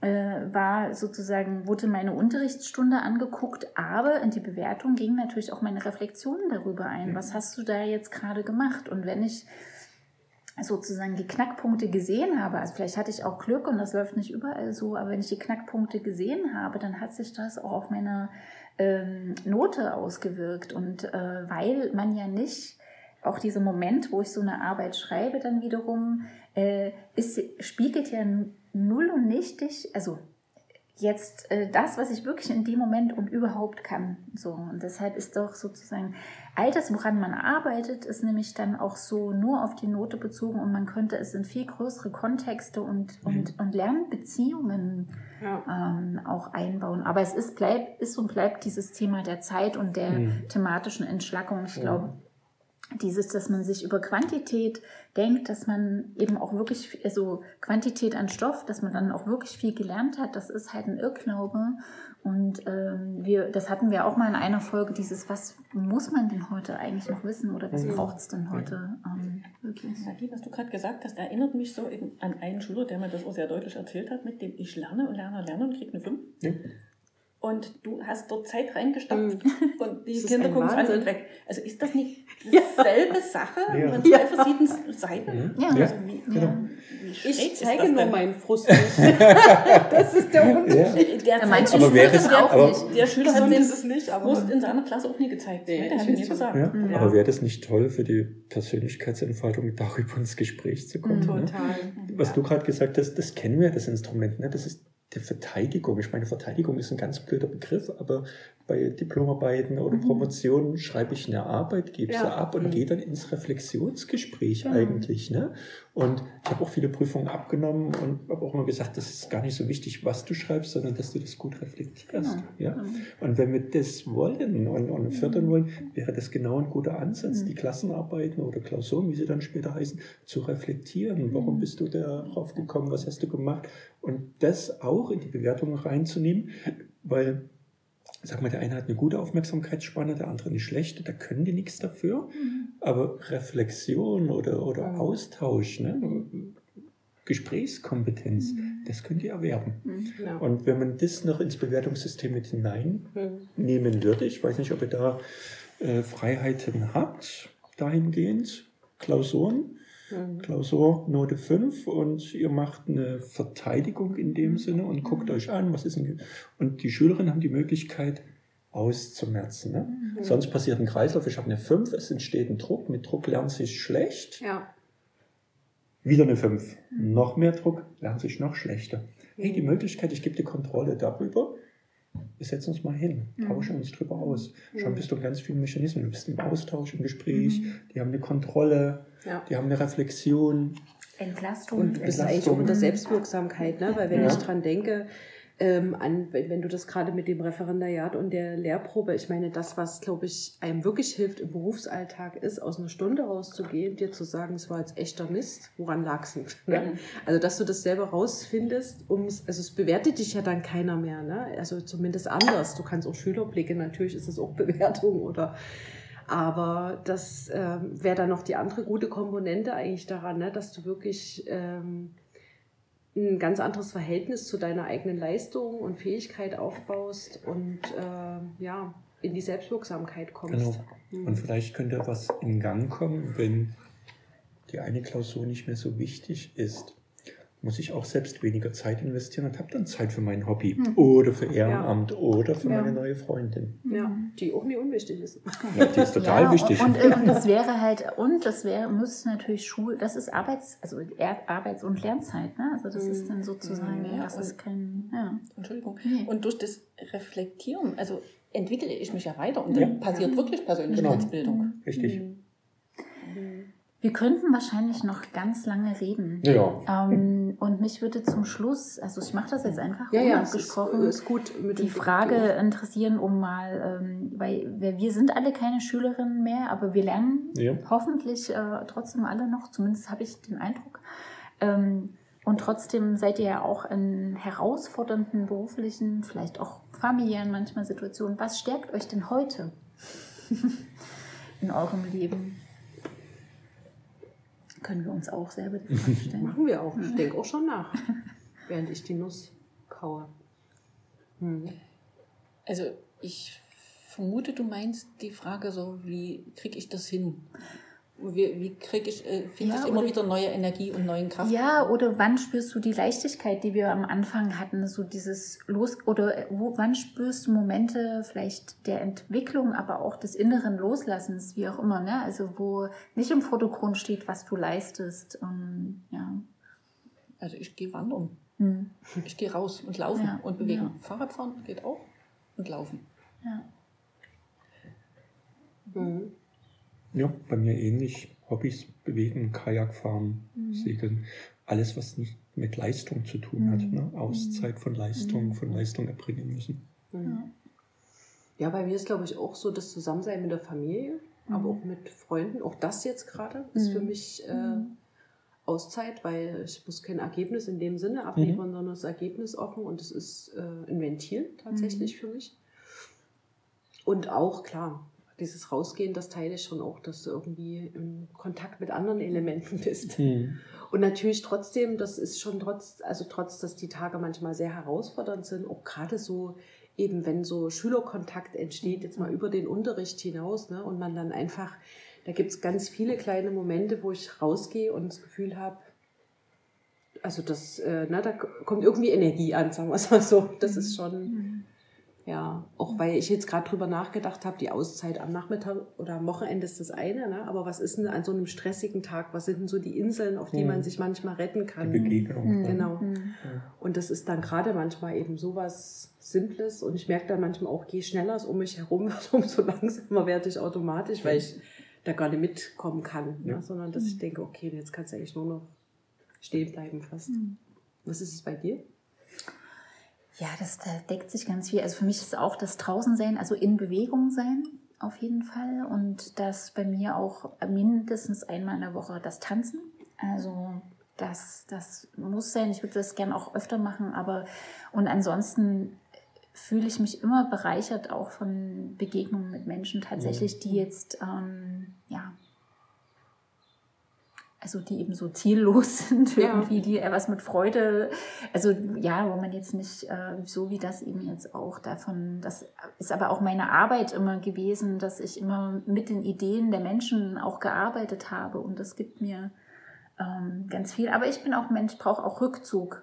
äh, war sozusagen, wurde meine Unterrichtsstunde angeguckt, aber in die Bewertung ging natürlich auch meine Reflexionen darüber ein. Ja. Was hast du da jetzt gerade gemacht? Und wenn ich sozusagen die Knackpunkte gesehen habe, also vielleicht hatte ich auch Glück und das läuft nicht überall so, aber wenn ich die Knackpunkte gesehen habe, dann hat sich das auch auf meine ähm, Note ausgewirkt. Und äh, weil man ja nicht, auch dieser Moment, wo ich so eine Arbeit schreibe, dann wiederum, äh, ist, spiegelt ja null und nichtig, also jetzt äh, das, was ich wirklich in dem Moment und überhaupt kann. So und deshalb ist doch sozusagen all das, woran man arbeitet, ist nämlich dann auch so nur auf die Note bezogen und man könnte es in viel größere Kontexte und mhm. und, und Lernbeziehungen ja. ähm, auch einbauen. Aber es ist bleibt ist und bleibt dieses Thema der Zeit und der mhm. thematischen Entschlackung. Ich glaube dieses, dass man sich über Quantität denkt, dass man eben auch wirklich, also Quantität an Stoff, dass man dann auch wirklich viel gelernt hat, das ist halt ein Irrglaube. Und ähm, wir, das hatten wir auch mal in einer Folge, dieses, was muss man denn heute eigentlich noch wissen oder was mhm. braucht es denn heute ähm, wirklich? Nagi, was du gerade gesagt hast, erinnert mich so an einen Schüler, der mir das auch sehr deutlich erzählt hat, mit dem ich lerne und lerne, lerne und kriege eine 5. Ja und du hast dort Zeit reingestopft mm. und die Kinder gucken es an und weg. Also ist das nicht dieselbe Sache ja. von zwei ja. verschiedenen Seiten? Ja. Also wie, ja. wie ich zeige nur meinen Frust nicht. das ist der Unterschied. Der, der aber wäre das auch aber, nicht. Der Schüler hat den Frust in seiner Klasse auch nie gezeigt. Nee, der hat mir gesagt. Ja. Aber wäre das nicht toll für die Persönlichkeitsentfaltung, darüber ins Gespräch zu kommen? Total. Ne? Was du gerade gesagt hast, das kennen wir, das Instrument. Ne? Das ist der Verteidigung. Ich meine, Verteidigung ist ein ganz blöder Begriff, aber bei Diplomarbeiten oder mhm. Promotionen schreibe ich eine Arbeit, gebe ja. sie ab und mhm. gehe dann ins Reflexionsgespräch genau. eigentlich. Ne? Und ich habe auch viele Prüfungen abgenommen und habe auch immer gesagt, das ist gar nicht so wichtig, was du schreibst, sondern dass du das gut reflektierst. Genau. Ja? Mhm. Und wenn wir das wollen und, und fördern wollen, wäre das genau ein guter Ansatz, mhm. die Klassenarbeiten oder Klausuren, wie sie dann später heißen, zu reflektieren. Warum mhm. bist du darauf gekommen? Was hast du gemacht? Und das auch in die Bewertung reinzunehmen, weil sag mal, der eine hat eine gute Aufmerksamkeitsspanne, der andere eine schlechte, da können die nichts dafür. Mhm. Aber Reflexion oder, oder mhm. Austausch, ne? Gesprächskompetenz, mhm. das könnt ihr erwerben. Mhm. Genau. Und wenn man das noch ins Bewertungssystem mit hineinnehmen mhm. würde, ich weiß nicht, ob ihr da äh, Freiheiten habt, dahingehend, Klausuren, Mhm. Klausur Note 5 und ihr macht eine Verteidigung in dem mhm. Sinne und guckt mhm. euch an, was ist denn. Und die Schülerinnen haben die Möglichkeit auszumerzen. Ne? Mhm. Sonst passiert ein Kreislauf, ich habe eine 5, es entsteht ein Druck, mit Druck lernt sich schlecht. Ja. Wieder eine 5. Mhm. Noch mehr Druck, lernt sich noch schlechter. Hey, die Möglichkeit, ich gebe die Kontrolle darüber, wir setzen uns mal hin, mhm. tauschen uns drüber aus. Schon bist du in ganz vielen Mechanismen. Du bist im Austausch, im Gespräch, mhm. die haben eine Kontrolle, ja. die haben eine Reflexion. Entlastung. Und es ist eigentlich auch in der Selbstwirksamkeit, ne? weil wenn ja. ich dran denke, ähm, an, wenn du das gerade mit dem Referendariat und der Lehrprobe, ich meine, das, was, glaube ich, einem wirklich hilft im Berufsalltag, ist, aus einer Stunde rauszugehen, dir zu sagen, es war jetzt echter Mist, woran lag es? Ne? Also, dass du das selber rausfindest, ums, also es bewertet dich ja dann keiner mehr, ne? also zumindest anders. Du kannst auch Schülerblicke, natürlich ist das auch Bewertung oder aber das ähm, wäre dann noch die andere gute Komponente eigentlich daran, ne? dass du wirklich ähm, ein ganz anderes Verhältnis zu deiner eigenen Leistung und Fähigkeit aufbaust und äh, ja, in die Selbstwirksamkeit kommst. Genau. Mhm. Und vielleicht könnte was in Gang kommen, wenn die eine Klausur nicht mehr so wichtig ist muss ich auch selbst weniger Zeit investieren und habe dann Zeit für mein Hobby hm. oder für Ehrenamt ja. oder für ja. meine neue Freundin. Ja, die auch nie unwichtig ist. Ja, die ist total ja, wichtig. Und, und, das wäre halt, und das wäre, muss natürlich Schul, das ist Arbeits, also Arbeits- und Lernzeit, ne? Also das ist dann hm. sozusagen, ja, das ist kein, ja. Entschuldigung. Und durch das Reflektieren, also entwickle ich mich ja weiter und dann passiert wirklich Persönlichkeitsbildung. Genau. Richtig. Mhm. Wir könnten wahrscheinlich noch ganz lange reden. Ja. Ähm, und mich würde zum Schluss, also ich mache das jetzt einfach ja, unabgesprochen, ja, ist, ist gut die Frage interessieren, um mal, ähm, weil wir sind alle keine Schülerinnen mehr, aber wir lernen ja. hoffentlich äh, trotzdem alle noch, zumindest habe ich den Eindruck. Ähm, und trotzdem seid ihr ja auch in herausfordernden beruflichen, vielleicht auch familiären manchmal Situationen. Was stärkt euch denn heute in eurem Leben? Können wir uns auch selber die Frage stellen. Machen wir auch. Ich denke auch schon nach, während ich die Nuss kaue. Hm. Also ich vermute, du meinst die Frage so, wie kriege ich das hin? Wie, wie kriege ich, äh, finde ja, ich immer wieder neue Energie und neuen Kraft? Ja, oder wann spürst du die Leichtigkeit, die wir am Anfang hatten, so dieses Los, oder wo, wann spürst du Momente vielleicht der Entwicklung, aber auch des inneren Loslassens, wie auch immer, ne? Also wo nicht im Vordergrund steht, was du leistest, ähm, ja. Also ich gehe wandern. Hm. Ich gehe raus und laufen ja, und bewegen. Ja. Fahrradfahren geht auch und laufen. Ja. Mhm. Ja, bei mir ähnlich. Hobbys, Bewegen, Kajak fahren, mhm. Segeln. Alles, was nicht mit Leistung zu tun hat. Mhm. Ne? Auszeit von Leistung, mhm. von Leistung erbringen müssen. Ja. ja, bei mir ist, glaube ich, auch so das Zusammensein mit der Familie, aber auch mit Freunden. Auch das jetzt gerade ist für mich äh, Auszeit, weil ich muss kein Ergebnis in dem Sinne abliefern, mhm. sondern das Ergebnis offen und es ist äh, ein Ventil tatsächlich mhm. für mich. Und auch, klar, dieses Rausgehen, das teile ich schon auch, dass du irgendwie im Kontakt mit anderen Elementen bist. Mhm. Und natürlich trotzdem, das ist schon trotz, also trotz, dass die Tage manchmal sehr herausfordernd sind, auch gerade so eben, wenn so Schülerkontakt entsteht, jetzt mal über den Unterricht hinaus, ne, und man dann einfach, da gibt es ganz viele kleine Momente, wo ich rausgehe und das Gefühl habe, also das, äh, na, da kommt irgendwie Energie an, sagen wir es mal so. Das ist schon, mhm. Ja, auch weil ich jetzt gerade drüber nachgedacht habe, die Auszeit am Nachmittag oder am Wochenende ist das eine, ne? aber was ist denn an so einem stressigen Tag, was sind denn so die Inseln, auf die hm. man sich manchmal retten kann? Die Begegnung. Hm. Genau. Hm. Und das ist dann gerade manchmal eben sowas Simples und ich merke dann manchmal auch, je schneller es um mich herum wird, umso langsamer werde ich automatisch, weil ich da gar nicht mitkommen kann, ne? sondern dass ich hm. denke, okay, jetzt kannst du eigentlich nur noch stehen bleiben fast. Hm. Was ist es bei dir? Ja, das da deckt sich ganz viel. Also für mich ist auch das Draußensein, also in Bewegung sein auf jeden Fall. Und das bei mir auch mindestens einmal in der Woche das Tanzen. Also das, das muss sein. Ich würde das gerne auch öfter machen, aber und ansonsten fühle ich mich immer bereichert auch von Begegnungen mit Menschen tatsächlich, die jetzt ähm, ja also die eben so ziellos sind, ja. irgendwie, die was mit Freude, also ja, wo man jetzt nicht äh, so wie das eben jetzt auch davon, das ist aber auch meine Arbeit immer gewesen, dass ich immer mit den Ideen der Menschen auch gearbeitet habe und das gibt mir ähm, ganz viel. Aber ich bin auch Mensch, brauche auch Rückzug.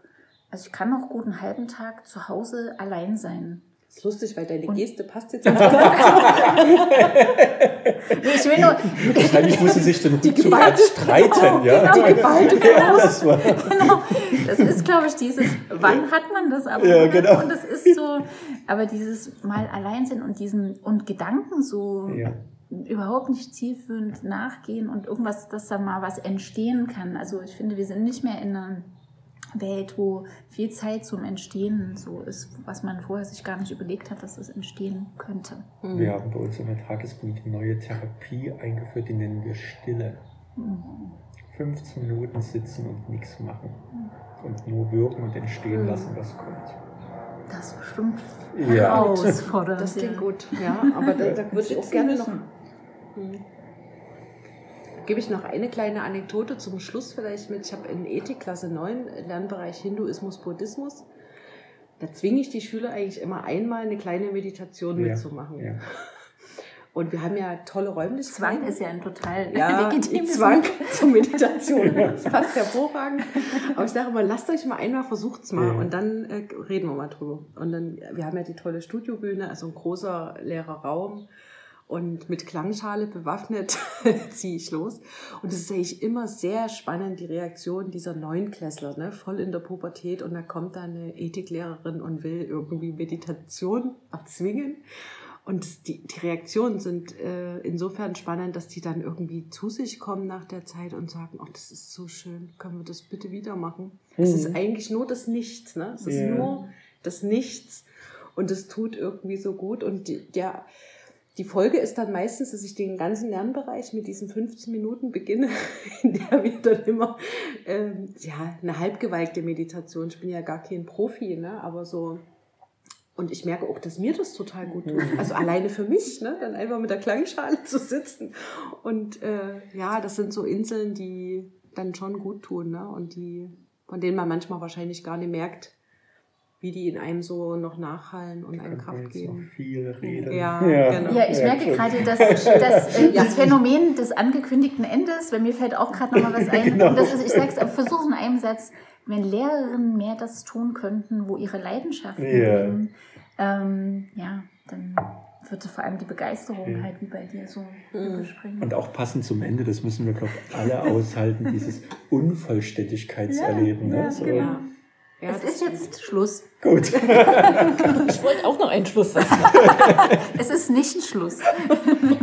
Also ich kann noch gut einen halben Tag zu Hause allein sein. Das ist lustig, weil deine und Geste passt jetzt. ich will nur Wahrscheinlich muss sie sich den Rückzug streiten, genau, ja. Genau, die ja, das, war. genau. das ist, glaube ich, dieses, wann hat man das aber? Ja, genau. Und das ist so, aber dieses mal allein sind und diesen, und Gedanken so ja. überhaupt nicht zielführend nachgehen und irgendwas, dass da mal was entstehen kann. Also ich finde, wir sind nicht mehr in einer Welt, wo viel Zeit zum Entstehen so ist, was man vorher sich gar nicht überlegt hat, dass das entstehen könnte. Mhm. Wir haben bei uns in der Tagespunkt eine neue Therapie eingeführt, die nennen wir Stille. Mhm. 15 Minuten sitzen und nichts machen. Und nur wirken und entstehen mhm. lassen, was kommt. Das ist bestimmt ja. herausfordernd. Das klingt gut, ja. Aber da, da würde ich auch gerne noch. Gebe ich noch eine kleine Anekdote zum Schluss vielleicht mit. Ich habe in Ethik Klasse 9 Lernbereich Hinduismus, Buddhismus. Da zwinge ich die Schüler eigentlich immer einmal eine kleine Meditation ja, mitzumachen. Ja. Und wir haben ja tolle Räumlichkeiten. Zwang ist ja ein total ja, legitimes Zwang zur Meditation. Das passt hervorragend. Aber ich sage immer, lasst euch mal einmal, versucht's mal ja. und dann äh, reden wir mal drüber. Und dann, wir haben ja die tolle Studiobühne, also ein großer leerer Raum und mit Klangschale bewaffnet ziehe ich los. Und es ist eigentlich immer sehr spannend, die Reaktion dieser Neunklässler, ne? voll in der Pubertät. Und da kommt da eine Ethiklehrerin und will irgendwie Meditation erzwingen. Und die, die Reaktionen sind äh, insofern spannend, dass die dann irgendwie zu sich kommen nach der Zeit und sagen, oh, das ist so schön, können wir das bitte wieder machen? Mhm. Es ist eigentlich nur das Nichts, ne? Es ist yeah. nur das Nichts und es tut irgendwie so gut. Und die, der, die Folge ist dann meistens, dass ich den ganzen Lernbereich mit diesen 15 Minuten beginne, in der wir dann immer ähm, ja, eine halbgewalkte Meditation, ich bin ja gar kein Profi, ne? aber so und ich merke auch, dass mir das total gut tut. Mhm. Also alleine für mich, ne? dann einfach mit der Klangschale zu sitzen. Und äh, ja, das sind so Inseln, die dann schon gut tun ne? und die, von denen man manchmal wahrscheinlich gar nicht merkt, wie die in einem so noch nachhallen und einem Kraft geben. viel reden. Ja, ja. Genau. ja ich merke gerade, dass, dass äh, das Phänomen des angekündigten Endes, bei mir fällt auch gerade noch mal was ein. genau. das ist, ich sage es, versuche in einem Satz, wenn Lehrerinnen mehr das tun könnten, wo ihre Leidenschaften ja. liegen, ähm, ja, dann würde vor allem die Begeisterung ja. halt wie bei dir so mhm. überspringen. Und auch passend zum Ende, das müssen wir, glaube ich, alle aushalten, dieses Unvollständigkeitserleben. Ja, ne? so. genau. Ja, es ist jetzt Schluss. Gut. ich wollte auch noch einen Schluss sagen. es ist nicht ein Schluss.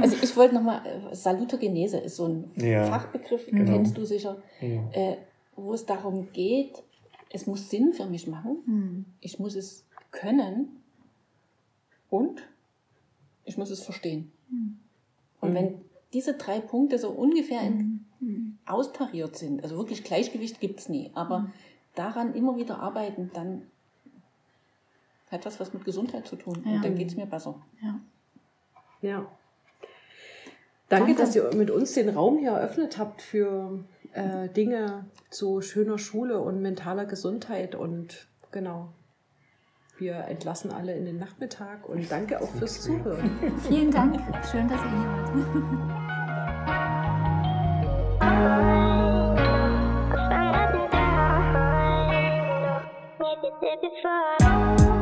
Also ich wollte nochmal, äh, Salutogenese ist so ein ja, Fachbegriff, genau. kennst du sicher, ja. äh, wo es darum geht, es muss Sinn für mich machen, mhm. ich muss es können und ich muss es verstehen. Mhm. Und wenn diese drei Punkte so ungefähr in, mhm. austariert sind, also wirklich Gleichgewicht gibt es nie, aber hm daran immer wieder arbeiten, dann hat das was mit Gesundheit zu tun. Ja. Und dann geht es mir besser. Ja. ja. Danke, Danke, dass ihr mit uns den Raum hier eröffnet habt für äh, Dinge zu schöner Schule und mentaler Gesundheit. Und genau, wir entlassen alle in den Nachmittag und danke auch fürs Zuhören. Vielen Dank. Schön, dass ihr hier wart. Take it.